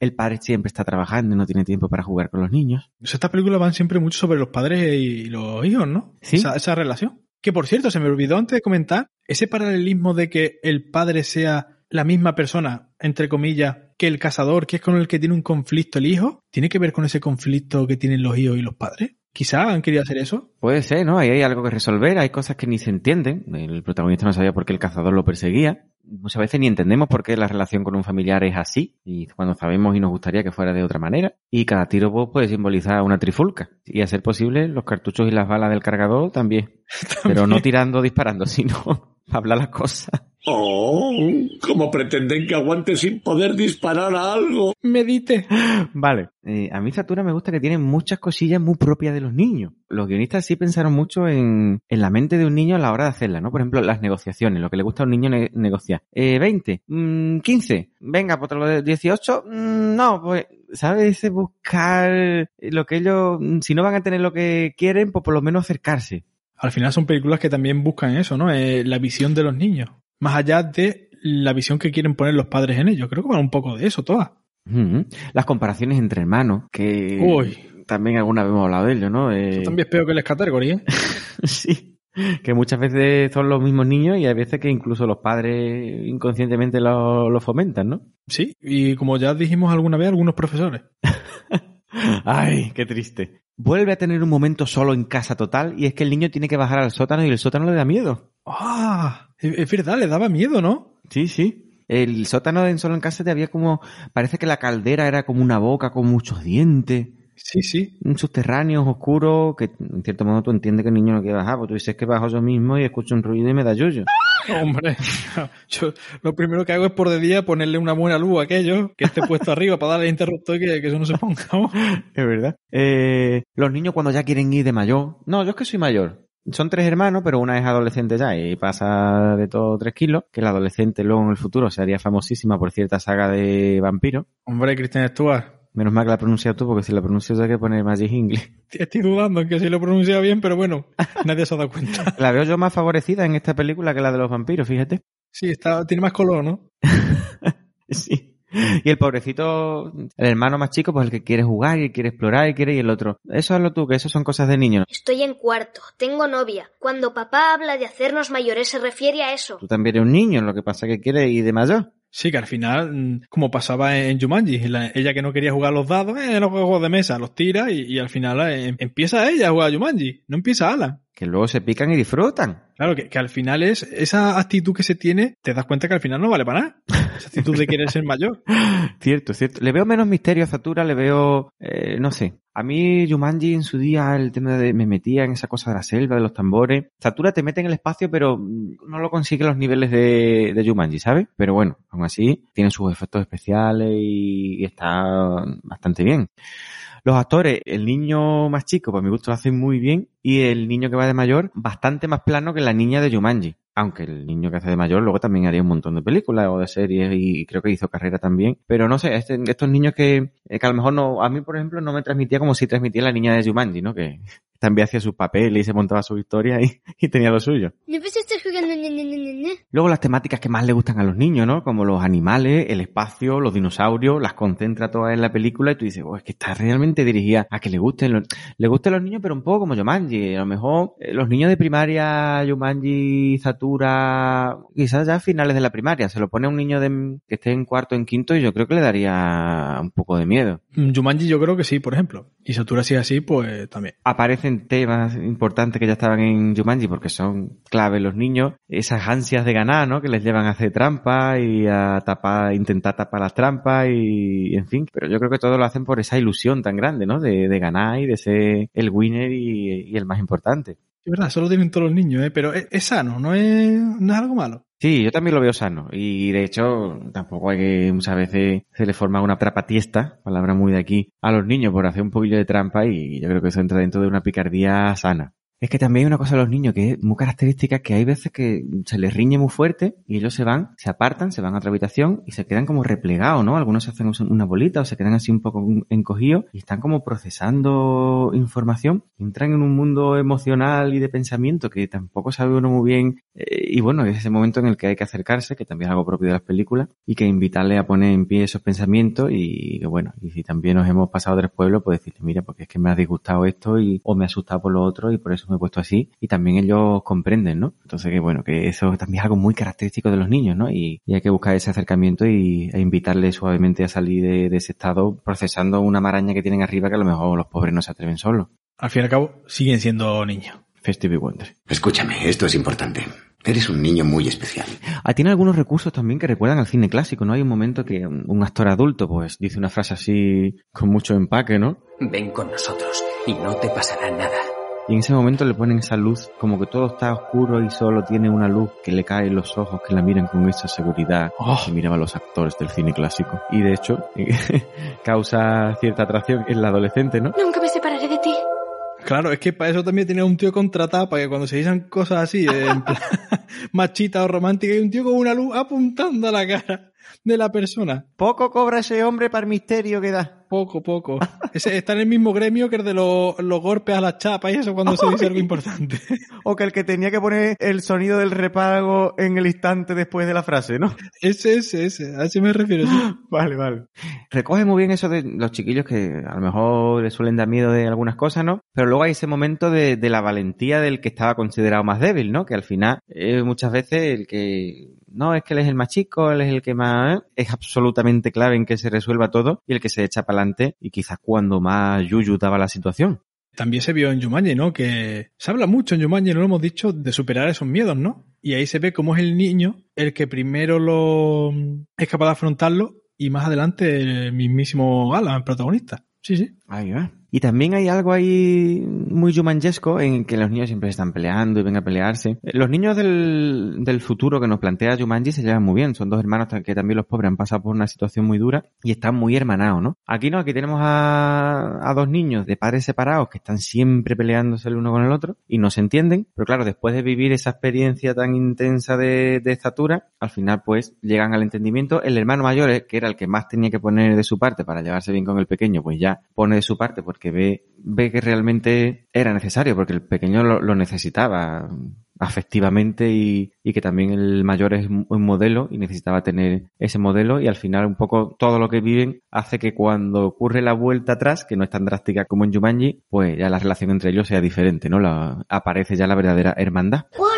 El padre siempre está trabajando y no tiene tiempo para jugar con los niños. Estas películas van siempre mucho sobre los padres y los hijos, ¿no? Sí. Esa, esa relación. Que por cierto, se me olvidó antes de comentar ese paralelismo de que el padre sea la misma persona, entre comillas, que el cazador, que es con el que tiene un conflicto el hijo, ¿tiene que ver con ese conflicto que tienen los hijos y los padres? Quizá han querido hacer eso. Puede ser, ¿no? Ahí hay algo que resolver, hay cosas que ni se entienden. El protagonista no sabía por qué el cazador lo perseguía. Muchas veces ni entendemos por qué la relación con un familiar es así, y cuando sabemos y nos gustaría que fuera de otra manera. Y cada tiro pues, puede simbolizar una trifulca. Y a ser posible, los cartuchos y las balas del cargador también. (laughs) Pero no tirando, disparando, (laughs) sino para hablar las cosas. Oh, ¿cómo pretenden que aguante sin poder disparar a algo? Medite. Vale. Eh, a mí Satura me gusta que tiene muchas cosillas muy propias de los niños. Los guionistas sí pensaron mucho en, en la mente de un niño a la hora de hacerla, ¿no? Por ejemplo, las negociaciones, lo que le gusta a un niño ne- negociar. Eh, 20, mm, 15, venga, pues lo de 18, mm, no, pues, ¿sabes? Ese buscar lo que ellos, mm, si no van a tener lo que quieren, pues por lo menos acercarse. Al final son películas que también buscan eso, ¿no? Eh, la visión de los niños. Más allá de la visión que quieren poner los padres en ellos. Creo que van un poco de eso, todas. Las comparaciones entre hermanos, que Uy. también alguna vez hemos hablado de ello, ¿no? Eh, Eso también es peor que el Category, ¿eh? (laughs) Sí. Que muchas veces son los mismos niños y hay veces que incluso los padres inconscientemente lo, lo fomentan, ¿no? Sí, y como ya dijimos alguna vez, algunos profesores. (laughs) Ay, qué triste. Vuelve a tener un momento solo en casa total y es que el niño tiene que bajar al sótano y el sótano le da miedo. ¡Ah! Es es verdad, le daba miedo, ¿no? Sí, sí. El sótano en solo en casa te había como... Parece que la caldera era como una boca con muchos dientes. Sí, sí. Un subterráneo oscuro que en cierto modo tú entiendes que el niño no quiere bajar, porque tú dices que bajo yo mismo y escucho un ruido y me da yuyo. (laughs) Hombre, yo lo primero que hago es por de día ponerle una buena luz a aquello que esté puesto (laughs) arriba para darle interruptor y que, que eso no se ponga. Es verdad. Eh, los niños cuando ya quieren ir de mayor. No, yo es que soy mayor. Son tres hermanos, pero una es adolescente ya y pasa de todo tres kilos. Que la adolescente luego en el futuro se haría famosísima por cierta saga de vampiros. Hombre, Cristian Stewart. Menos mal que la pronuncias tú, porque si la pronuncio yo hay que poner Magic English. (laughs) Estoy dudando en que si lo pronuncia bien, pero bueno, nadie se ha dado cuenta. (laughs) La veo yo más favorecida en esta película que la de los vampiros, fíjate. Sí, está, tiene más color, ¿no? (laughs) Sí. Y el pobrecito, el hermano más chico, pues el que quiere jugar y quiere explorar y quiere y el otro. Eso es lo tú, que eso son cosas de niños. Estoy en cuarto, tengo novia. Cuando papá habla de hacernos mayores se refiere a eso. Tú también eres un niño, lo que pasa es que quieres ir de mayor. Sí, que al final, mm, como pasaba en Jumanji, la- ella que no quería jugar los dados, eh, los juegos de mesa, los tira y, al final eh, empieza ella a jugar a Jumanji, no empieza Alan. Que luego se pican y disfrutan. Claro, que, que al final es esa actitud que se tiene, te das cuenta que al final no vale para nada. Esa actitud de querer ser mayor. (laughs) Cierto, cierto. Le veo menos misterio a Zatura, le veo, eh, no sé. A mí Jumanji en su día, el tema de me metía en esa cosa de la selva, de los tambores. Zatura te mete en el espacio, pero mm, no lo consigue los niveles de, de Jumanji, ¿sabes? Pero bueno, aún así, tiene sus efectos especiales y, y está bastante bien. Los actores, el niño más chico, para mi gusto lo hacen muy bien, y el niño que va de mayor, bastante más plano que la niña de Jumanji. Aunque el niño que hace de mayor luego también haría un montón de películas o de series y creo que hizo carrera también. Pero no sé, este- estos niños que, eh, que a lo mejor no, a mí por ejemplo no me transmitía como si transmitía la niña de Jumanji, ¿no? Que también hacía sus papeles y se montaba su historia y, (laughs) y tenía lo suyo. Luego las temáticas que más le gustan a los niños, ¿no? Como los animales, el espacio, los dinosaurios, las concentra todas en la película y tú dices, oh, es que está realmente dirigida a que le gusten los, le gusten los niños, pero un poco como Jumanji. A lo mejor eh, los niños de primaria, Jumanji, Quizás ya a finales de la primaria, se lo pone a un niño de, que esté en cuarto, en quinto y yo creo que le daría un poco de miedo. Mm, Jumanji yo creo que sí, por ejemplo. Y Satura si es así, pues también. aparecen temas importantes que ya estaban en Jumanji porque son clave los niños, esas ansias de ganar, ¿no? Que les llevan a hacer trampas y a tapar, intentar tapar las trampas y, en fin. Pero yo creo que todo lo hacen por esa ilusión tan grande, ¿no? De, de ganar y de ser el winner y, y el más importante. Es verdad, eso lo tienen todos los niños, ¿eh? Pero es, es sano, no es, no es algo malo. Sí, yo también lo veo sano. Y de hecho, tampoco hay que muchas veces se le forma una trapatiesta, palabra muy de aquí, a los niños por hacer un poquillo de trampa y yo creo que eso entra dentro de una picardía sana. Es que también hay una cosa de los niños que es muy característica, que hay veces que se les riñe muy fuerte y ellos se van, se apartan, se van a otra habitación y se quedan como replegados, ¿no? Algunos se hacen una bolita o se quedan así un poco encogidos y están como procesando información, entran en un mundo emocional y de pensamiento que tampoco sabe uno muy bien eh, y bueno, es ese momento en el que hay que acercarse, que también es algo propio de las películas y que invitarle a poner en pie esos pensamientos y que bueno, y si también nos hemos pasado tres pueblos, pues decirle, mira, porque es que me ha disgustado esto y o me ha asustado por lo otro y por eso me he puesto así y también ellos comprenden, ¿no? Entonces que bueno, que eso también es algo muy característico de los niños, ¿no? Y, y hay que buscar ese acercamiento y e invitarle suavemente a salir de, de ese estado procesando una maraña que tienen arriba que a lo mejor los pobres no se atreven solos. Al fin y al cabo, siguen siendo niños. Festive Wonder. Escúchame, esto es importante. Eres un niño muy especial. Ah, tiene algunos recursos también que recuerdan al cine clásico, ¿no? Hay un momento que un, un actor adulto pues dice una frase así con mucho empaque, ¿no? Ven con nosotros y no te pasará nada. Y en ese momento le ponen esa luz, como que todo está oscuro y solo tiene una luz que le cae en los ojos, que la miran con esa seguridad que miraban los actores del cine clásico. Y de hecho, (laughs) causa cierta atracción en la adolescente, ¿no? Nunca me separaré de ti. Claro, es que para eso también tenía un tío contratado, para que cuando se dicen cosas así, eh, en plan (laughs) machita o romántica, hay un tío con una luz apuntando a la cara de la persona. Poco cobra ese hombre para el misterio que da. Poco, poco. Está en el mismo gremio que el de los, los golpes a las chapas y eso cuando se dice algo importante. (laughs) O que el que tenía que poner el sonido del repago en el instante después de la frase, ¿no? Ese, ese, ese. A ese me refiero. Sí. (gasps) Vale, vale. Recoge muy bien eso de los chiquillos que a lo mejor les suelen dar miedo de algunas cosas, ¿no? Pero luego hay ese momento de, de la valentía del que estaba considerado más débil, ¿no? Que al final muchas veces el que no es que él es el más chico, él es el que más ¿eh? es absolutamente clave en que se resuelva todo y el que se echa para y quizás cuando más yuyu daba la situación. También se vio en Jumanji, ¿no? Que se habla mucho en Jumanji, no lo hemos dicho, de superar esos miedos, ¿no? Y ahí se ve cómo es el niño el que primero lo es capaz de afrontarlo y más adelante el mismísimo Alan, el protagonista. Sí, sí. Ahí va. Y también hay algo ahí muy jumanjesco en que los niños siempre están peleando y ven a pelearse. Los niños del, del futuro que nos plantea Jumanji se llevan muy bien. Son dos hermanos que también los pobres han pasado por una situación muy dura y están muy hermanados, ¿no? Aquí no, aquí tenemos a, a dos niños de padres separados que están siempre peleándose el uno con el otro y no se entienden. Pero claro, después de vivir esa experiencia tan intensa de, de estatura, al final pues llegan al entendimiento. El hermano mayor, eh, que era el que más tenía que poner de su parte para llevarse bien con el pequeño, pues ya pone de su parte porque ve, ve que realmente era necesario, porque el pequeño lo, necesitaba. afectivamente y, y que también el mayor es un modelo y necesitaba tener ese modelo y al final un poco todo lo que viven hace que cuando ocurre la vuelta atrás, que no es tan drástica como en Jumanji, pues ya la relación entre ellos sea diferente, ¿no? La, aparece ya la verdadera hermandad. Walter,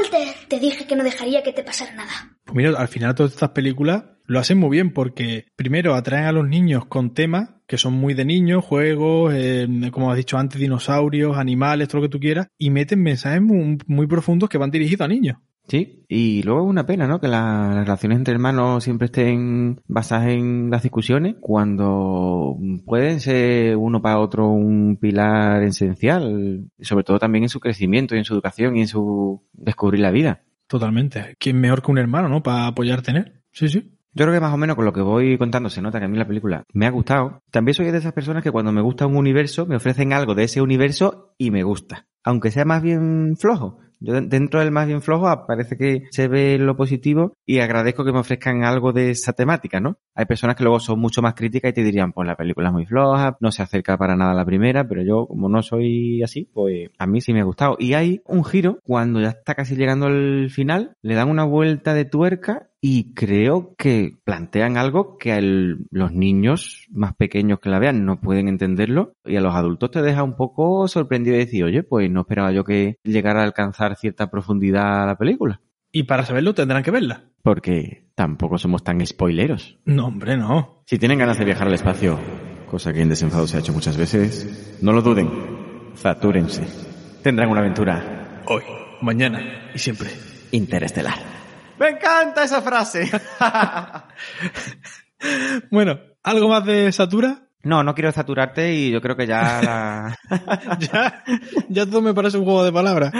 te dije que no dejaría que te pasara nada. Pues mira, al final todas estas películas lo hacen muy bien porque primero atraen a los niños con temas que son muy de niños, juegos, eh, como has dicho antes, dinosaurios, animales, todo lo que tú quieras, y meten mensajes muy, muy profundos que van dirigidos a niños. Sí, y luego es una pena, ¿no? Que las relaciones entre hermanos siempre estén basadas en las discusiones, cuando pueden ser uno para otro un pilar esencial, sobre todo también en su crecimiento y en su educación y en su descubrir la vida. Totalmente. ¿Quién mejor que un hermano, no? Para apoyarte en él. Sí, sí. Yo creo que más o menos con lo que voy contando se nota que a mí la película me ha gustado. También soy de esas personas que cuando me gusta un universo me ofrecen algo de ese universo y me gusta. Aunque sea más bien flojo. Yo dentro del más bien flojo parece que se ve lo positivo y agradezco que me ofrezcan algo de esa temática, ¿no? Hay personas que luego son mucho más críticas y te dirían, pues la película es muy floja, no se acerca para nada a la primera, pero yo como no soy así, pues a mí sí me ha gustado. Y hay un giro cuando ya está casi llegando al final, le dan una vuelta de tuerca y creo que plantean algo que a los niños más pequeños que la vean no pueden entenderlo y a los adultos te deja un poco sorprendido y decir, oye, pues no esperaba yo que llegara a alcanzar cierta profundidad la película. Y para saberlo tendrán que verla. Porque tampoco somos tan spoileros. No, hombre, no. Si tienen ganas de viajar al espacio, cosa que en desenfado se ha hecho muchas veces, no lo duden. Zatúrense. Tendrán una aventura. Hoy, mañana y siempre. Interestelar. Me encanta esa frase. (laughs) bueno, ¿algo más de Satura? No, no quiero saturarte y yo creo que ya la... (laughs) ya, ya todo me parece un juego de palabras.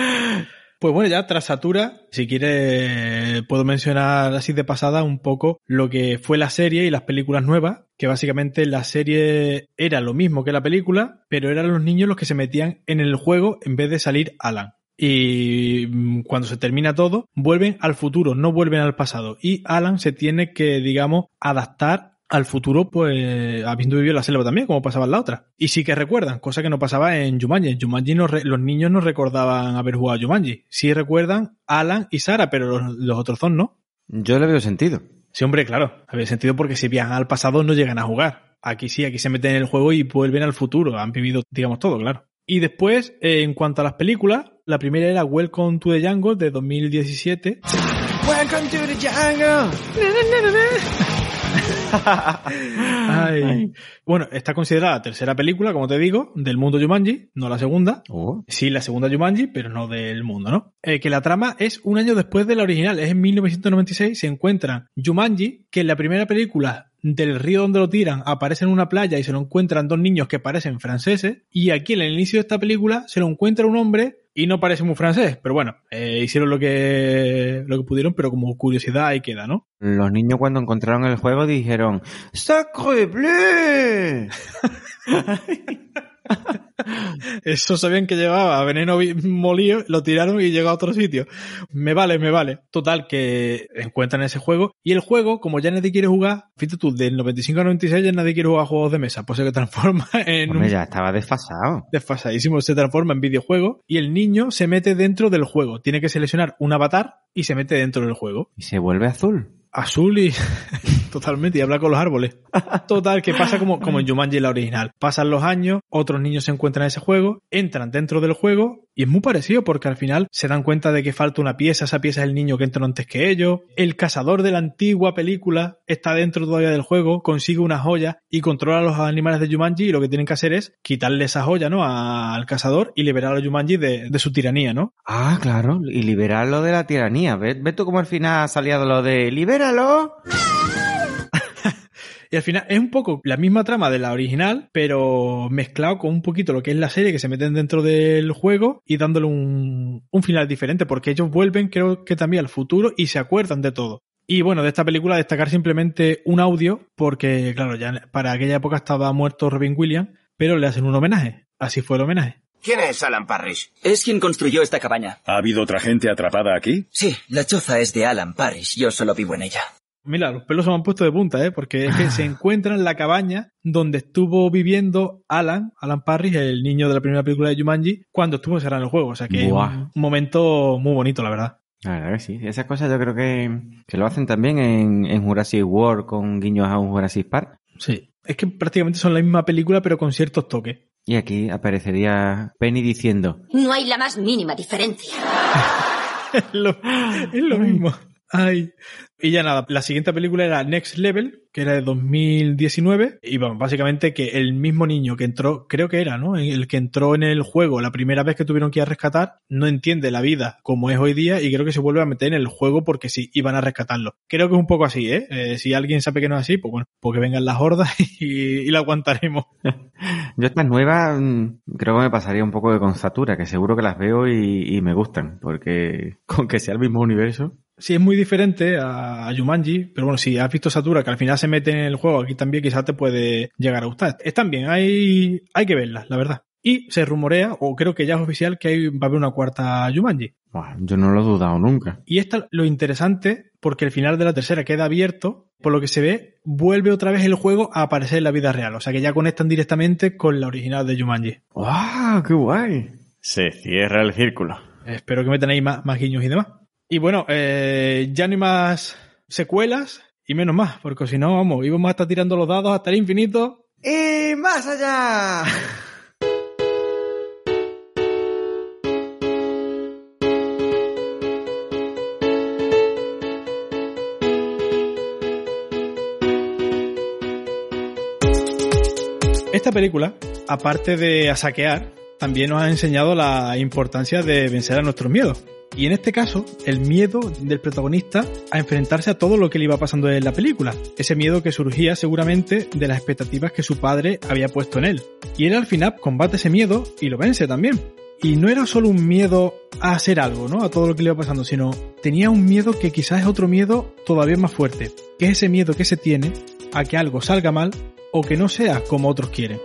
Pues bueno, ya tras Satura, si quiere, puedo mencionar así de pasada un poco lo que fue la serie y las películas nuevas, que básicamente la serie era lo mismo que la película, pero eran los niños los que se metían en el juego en vez de salir Alan y mm, cuando se termina todo, vuelven al futuro, no vuelven al pasado. Y Alan se tiene que, digamos, adaptar al futuro, pues habiendo vivido la selva también, como pasaba en la otra. Y sí que recuerdan, cosa que no pasaba en Jumanji. En Jumanji los niños no recordaban haber jugado a Jumanji. Sí recuerdan Alan y Sara, pero los, otros dos no. Yo le veo sentido. Sí, hombre, claro. Había sentido porque si viajan al pasado no llegan a jugar. Aquí sí, aquí se meten en el juego y vuelven al futuro. Han vivido, digamos, todo, claro. Y después, en cuanto a las películas, la primera era Welcome to the Jungle de 2017. Welcome to the jungle. (laughs) Bueno, está considerada la tercera película, como te digo, del mundo Jumanji, no la segunda. Oh. Sí, la segunda Jumanji, pero no del mundo, ¿no? Eh, que la trama es un año después de la original, es en 1996, se encuentra Jumanji, que en la primera película del río donde lo tiran aparece en una playa y se lo encuentran dos niños que parecen franceses y aquí en el inicio de esta película se lo encuentra un hombre y no parece muy francés, pero bueno, eh, hicieron lo que lo que pudieron, pero como curiosidad ahí queda, ¿no? Los niños cuando encontraron el juego dijeron ¡Sacre bleu! (laughs) (laughs) Eso sabían que llevaba veneno molido, lo tiraron y llegó a otro sitio. Me vale, me vale. Total, que encuentran ese juego. Y el juego, como ya nadie quiere jugar, fíjate tú, del 95 al 96 ya nadie quiere jugar juegos de mesa. Pues se transforma (laughs) en. Hombre, ya estaba desfasado. Desfasadísimo. Se transforma en videojuego y el niño se mete dentro del juego. Tiene que seleccionar un avatar y se mete dentro del juego. Y se vuelve azul azul y (laughs) totalmente y habla con los árboles. (laughs) Total, que pasa como, como en Jumanji la original. Pasan los años, otros niños se encuentran en ese juego, entran dentro del juego y es muy parecido porque al final se dan cuenta de que falta una pieza, esa pieza es el niño que entró antes que ellos. El cazador de la antigua película está dentro todavía del juego, consigue una joya y controla a los animales de Jumanji y lo que tienen que hacer es quitarle esa joya, ¿no? al cazador y liberar a Jumanji de, de, su tiranía, ¿no? Ah, claro, y liberarlo de la tiranía. ¿Ves, ves tú cómo al final ha salido lo de libéralo? (laughs) Y al final es un poco la misma trama de la original, pero mezclado con un poquito lo que es la serie que se meten dentro del juego y dándole un, un final diferente, porque ellos vuelven, creo que también al futuro y se acuerdan de todo. Y bueno, de esta película destacar simplemente un audio, porque claro, ya para aquella época estaba muerto Robin Williams, pero le hacen un homenaje. Así fue el homenaje. ¿Quién es Alan Parrish? Es quien construyó esta cabaña. ¿Ha habido otra gente atrapada aquí? Sí, la choza es de Alan Parrish. Yo solo vivo en ella. Mira, los pelos se me han puesto de punta, ¿eh? Porque es que se (laughs) encuentra en la cabaña donde estuvo viviendo Alan, Alan Parrish, el niño de la primera película de Jumanji, cuando estuvo cerrando el juego. O sea que es un momento muy bonito, la verdad. La verdad que sí. Esas cosas yo creo que, que lo hacen también en, en Jurassic World con guiños a un Jurassic Park. Sí. Es que prácticamente son la misma película, pero con ciertos toques. Y aquí aparecería Penny diciendo, No hay la más mínima diferencia. (laughs) es lo, es lo mismo. Ay. Y ya nada, la siguiente película era Next Level, que era de 2019. Y bueno, básicamente que el mismo niño que entró, creo que era, ¿no? El que entró en el juego la primera vez que tuvieron que ir a rescatar, no entiende la vida como es hoy día y creo que se vuelve a meter en el juego porque sí, iban a rescatarlo. Creo que es un poco así, ¿eh? Eh, si alguien sabe que no es así, pues bueno, porque vengan las hordas (laughs) y, y la aguantaremos. (laughs) yo estas nuevas mm, creo que me pasaría un poco de constatura, que seguro que las veo y, y me gustan, porque (laughs) con que sea el mismo universo. Sí, es muy diferente a, a Jumanji, pero bueno, si has visto Satura, que al final se mete en el juego, aquí también quizás te puede llegar a gustar. Están bien, hay, hay que verlas, la verdad. Y se rumorea, o creo que ya es oficial, que hay, va a haber una cuarta Jumanji. Yo no lo he dudado nunca. Y esta lo interesante, porque el final de la tercera queda abierto, por lo que se ve, vuelve otra vez el juego a aparecer en la vida real. O sea que ya conectan directamente con la original de Jumanji. ¡Wow! ¡Qué guay! Se cierra el círculo. Espero que metan ahí más, más guiños y demás. Y bueno, eh, ya no hay más secuelas y menos más, porque si no, vamos, íbamos a estar tirando los dados hasta el infinito. ¡Y más allá! Esta película, aparte de a saquear, también nos ha enseñado la importancia de vencer a nuestros miedos. Y en este caso, el miedo del protagonista a enfrentarse a todo lo que le iba pasando en la película. Ese miedo que surgía seguramente de las expectativas que su padre había puesto en él. Y él al final combate ese miedo y lo vence también. Y no era solo un miedo a hacer algo, ¿no? A todo lo que le iba pasando, sino tenía un miedo que quizás es otro miedo todavía más fuerte. Que es ese miedo que se tiene a que algo salga mal o que no sea como otros quieren.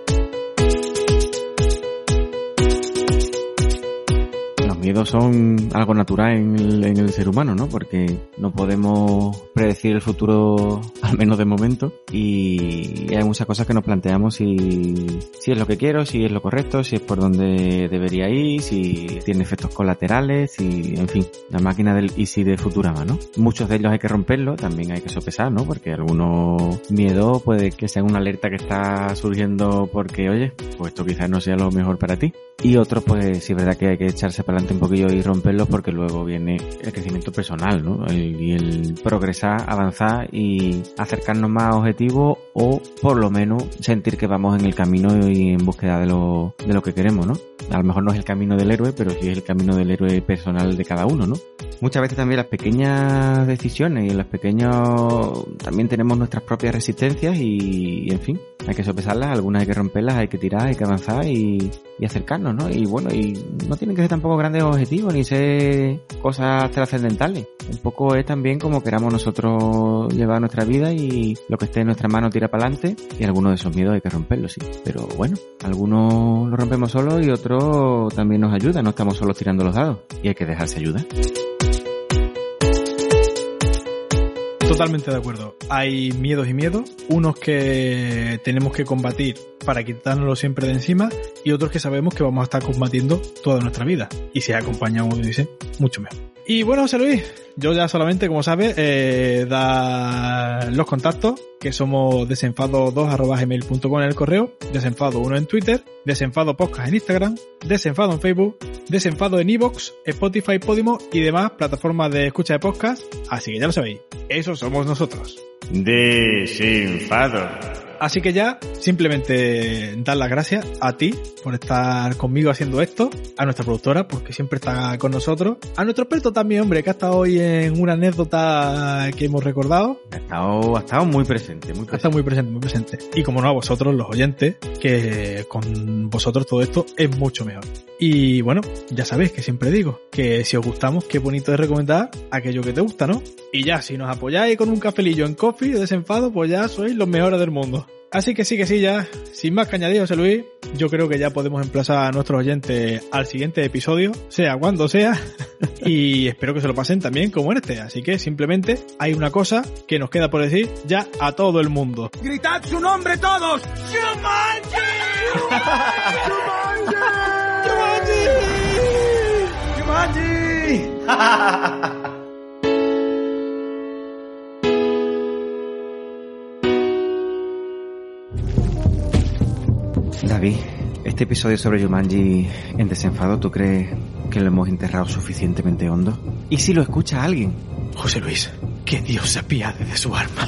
Miedos son algo natural en el, ser humano, ¿no? Porque no podemos predecir el futuro, (laughs) al menos de momento, y hay muchas cosas que nos planteamos si, si es lo que quiero, si es lo correcto, si es por donde debería ir, si tiene efectos colaterales, y, en fin, la máquina del easy de Futurama, ¿no? Muchos de ellos hay que romperlos, también hay que sopesar, ¿no? Porque algunos miedos puede que sean una alerta que está surgiendo porque, oye, pues esto quizás no sea lo mejor para ti. Y otros, pues sí es verdad que hay que echarse para adelante un poquillo y romperlos porque luego viene el crecimiento personal, ¿no? El, y el progresar, avanzar y acercarnos más a objetivos o por lo menos sentir que vamos en el camino y en búsqueda de lo, de lo que queremos, ¿no? A lo mejor no es el camino del héroe, pero sí es el camino del héroe personal de cada uno, ¿no? Muchas veces también las pequeñas decisiones y en las pequeños también tenemos nuestras propias resistencias y, en fin, hay que sopesarlas, algunas hay que romperlas, hay que tirar, hay que avanzar y, y acercarnos, ¿no? Y bueno, y no tienen que ser tampoco grandes objetivos ni ser cosas trascendentales. Un poco es también como queramos nosotros llevar nuestra vida y lo que esté en nuestra mano tira para adelante y algunos de esos miedos hay que romperlos, sí. Pero bueno, algunos lo rompemos solos y otros también nos ayudan, no estamos solos tirando los dados y hay que dejarse ayudar. Totalmente de acuerdo. Hay miedos y miedos, unos que tenemos que combatir para quitárnoslo siempre de encima y otros que sabemos que vamos a estar combatiendo toda nuestra vida. Y si acompañamos, dice, mucho mejor. Y bueno, José Luis, yo ya solamente, como sabes, eh, da los contactos, que somos desenfado2.gmail.com en el correo, desenfado1 en Twitter, desenfado podcast en Instagram, desenfado en Facebook, desenfado en Evox, Spotify, Podimo y demás plataformas de escucha de podcast. Así que ya lo sabéis, esos somos nosotros. Desenfado. Así que ya, simplemente dar las gracias a ti por estar conmigo haciendo esto, a nuestra productora, porque siempre está con nosotros, a nuestro experto también, hombre, que ha estado hoy en una anécdota que hemos recordado. Ha estado, ha estado muy presente, muy presente. Ha estado muy presente, muy presente. Y como no, a vosotros, los oyentes, que con vosotros todo esto es mucho mejor. Y bueno, ya sabéis que siempre digo que si os gustamos, qué bonito es recomendar aquello que te gusta, ¿no? Y ya, si nos apoyáis con un cafelillo en coffee desenfado, pues ya sois los mejores del mundo. Así que sí que sí, ya, sin más que añadir, José Luis, yo creo que ya podemos emplazar a nuestros oyentes al siguiente episodio, sea cuando sea, (laughs) y espero que se lo pasen también como este. Así que simplemente hay una cosa que nos queda por decir ya a todo el mundo. ¡Gritad su nombre todos! ¡Shumanji! ¡Shumanji! (laughs) (laughs) David, este episodio sobre Yumanji en desenfado, ¿tú crees que lo hemos enterrado suficientemente hondo? ¿Y si lo escucha alguien? José Luis, que Dios se apiade de su alma.